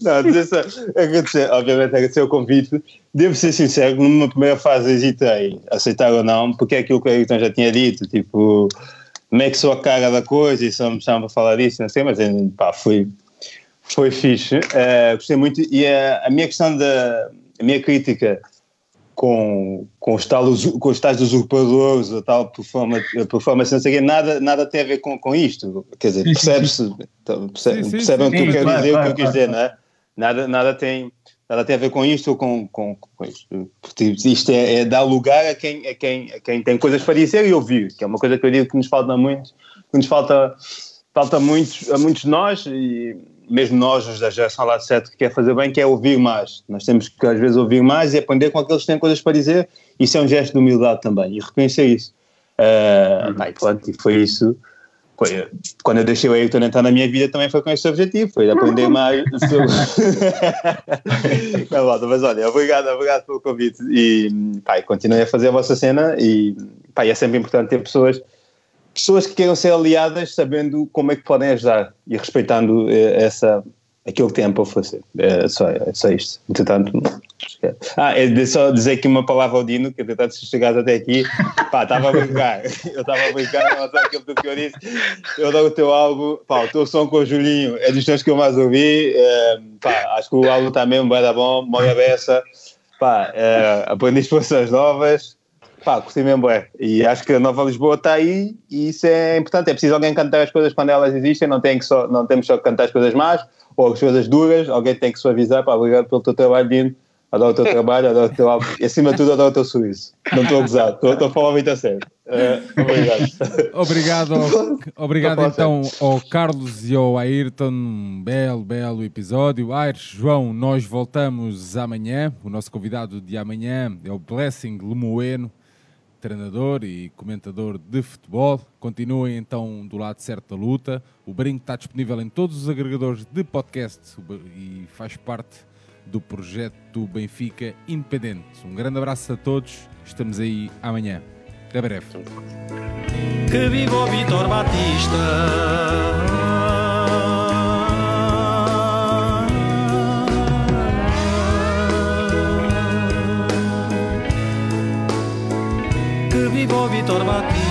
Não, dizer só, agradecer, obviamente agradecer o convite. Devo ser sincero, numa primeira fase hesitei aceitar ou não, porque é aquilo que o Ayrton já tinha dito, tipo, como é que sou a cara da coisa e só me chamam para falar disso, não sei, mas eh, pá, foi, foi fixe. Eh, gostei muito e a, a minha questão da a minha crítica com, com, os tal, com os tais usurpadores, a tal performance, performance não sei quê, nada, nada tem a ver com, com isto. Quer dizer, percebe-se, então, percebe- Sim, sim, percebem o que eu quero dizer, o que eu quis dizer, não é? Nada, nada, tem, nada tem a ver com isto ou com, com, com isto. Isto é, é dar lugar a quem, a, quem, a quem tem coisas para dizer e ouvir, que é uma coisa que eu digo que nos falta muito, que nos falta, falta muitos, a muitos de nós e mesmo nós, os da geração lá de 7, que quer fazer bem, que é ouvir mais. Nós temos que às vezes ouvir mais e aprender com aqueles que têm coisas para dizer. Isso é um gesto de humildade também e reconhecer isso. Uh, e pronto, e foi isso. Foi, quando eu deixei o Ayrton entrar na minha vida também foi com esse objetivo, foi aprender mais sobre... Não, volta, mas olha, obrigado, obrigado pelo convite e pá, continuem a fazer a vossa cena e pá, e é sempre importante ter pessoas pessoas que queiram ser aliadas sabendo como é que podem ajudar e respeitando eh, essa, aquilo que têm para oferecer. É só, é só isto. Entretanto, ah, é só dizer aqui uma palavra ao Dino, que entretanto se chegares até aqui, pá, estava a brincar. Eu estava a brincar em relação àquilo que eu disse. Eu adoro o teu álbum, pá, o teu som com o Julinho é dos teus que eu mais ouvi. eh, pá, acho que o álbum está mesmo bem da bom, memória beça. Pá, eh, aprendi expressões novas. Pá, curti mesmo bué. E acho que a Nova Lisboa está aí e isso é importante. É preciso alguém cantar as coisas quando elas existem, não, tem que só, não temos só que cantar as coisas más ou as coisas duras, alguém tem que suavizar. Pá, obrigado pelo teu trabalho, Dino. Adoro o teu trabalho, adoro o teu álbum. E acima de tudo, adoro o teu sorriso. Não estou a gozar, estou a falar muito a sério. Eh, obrigado. Obrigado, ao- obrigado então ao Carlos e ao Ayrton. Um belo, belo episódio. Aires, João, nós voltamos amanhã. O nosso convidado de amanhã é o Blessing Lemoeno, treinador e comentador de futebol. Continuem então do lado certo da luta. O Brinco está disponível em todos os agregadores de podcast e faz parte do projeto Benfica Independente. Um grande abraço a todos. Estamos aí amanhã. Até breve. Que viva o Vitor Batista. Que viva o Vitor Batista.